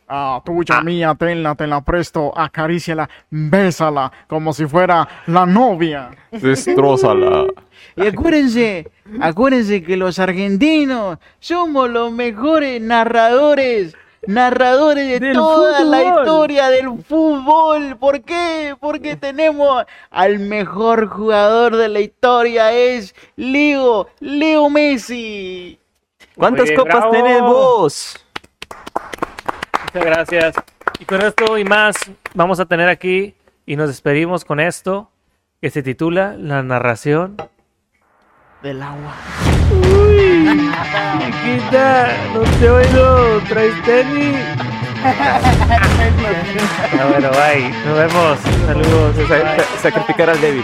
Ah, tuya mía, tenla, te la presto. Acaríciala, bésala. Como si fuera la novia. Destrózala. Y acuérdense, acuérdense que los argentinos somos los mejores narradores, narradores de Del toda la historia del fútbol. ¿Por qué? Porque tenemos al mejor jugador de la historia, es Leo, Leo Messi. ¿Cuántas Oye, copas bravo. tenés vos? Muchas gracias. Y con esto y más vamos a tener aquí y nos despedimos con esto que se titula La narración. Del agua. Chiquita, no te oigo, traes tenis. Ah, bueno, bye. Nos vemos. Saludos. Sa- Bye. sa- Sacrificar al débil.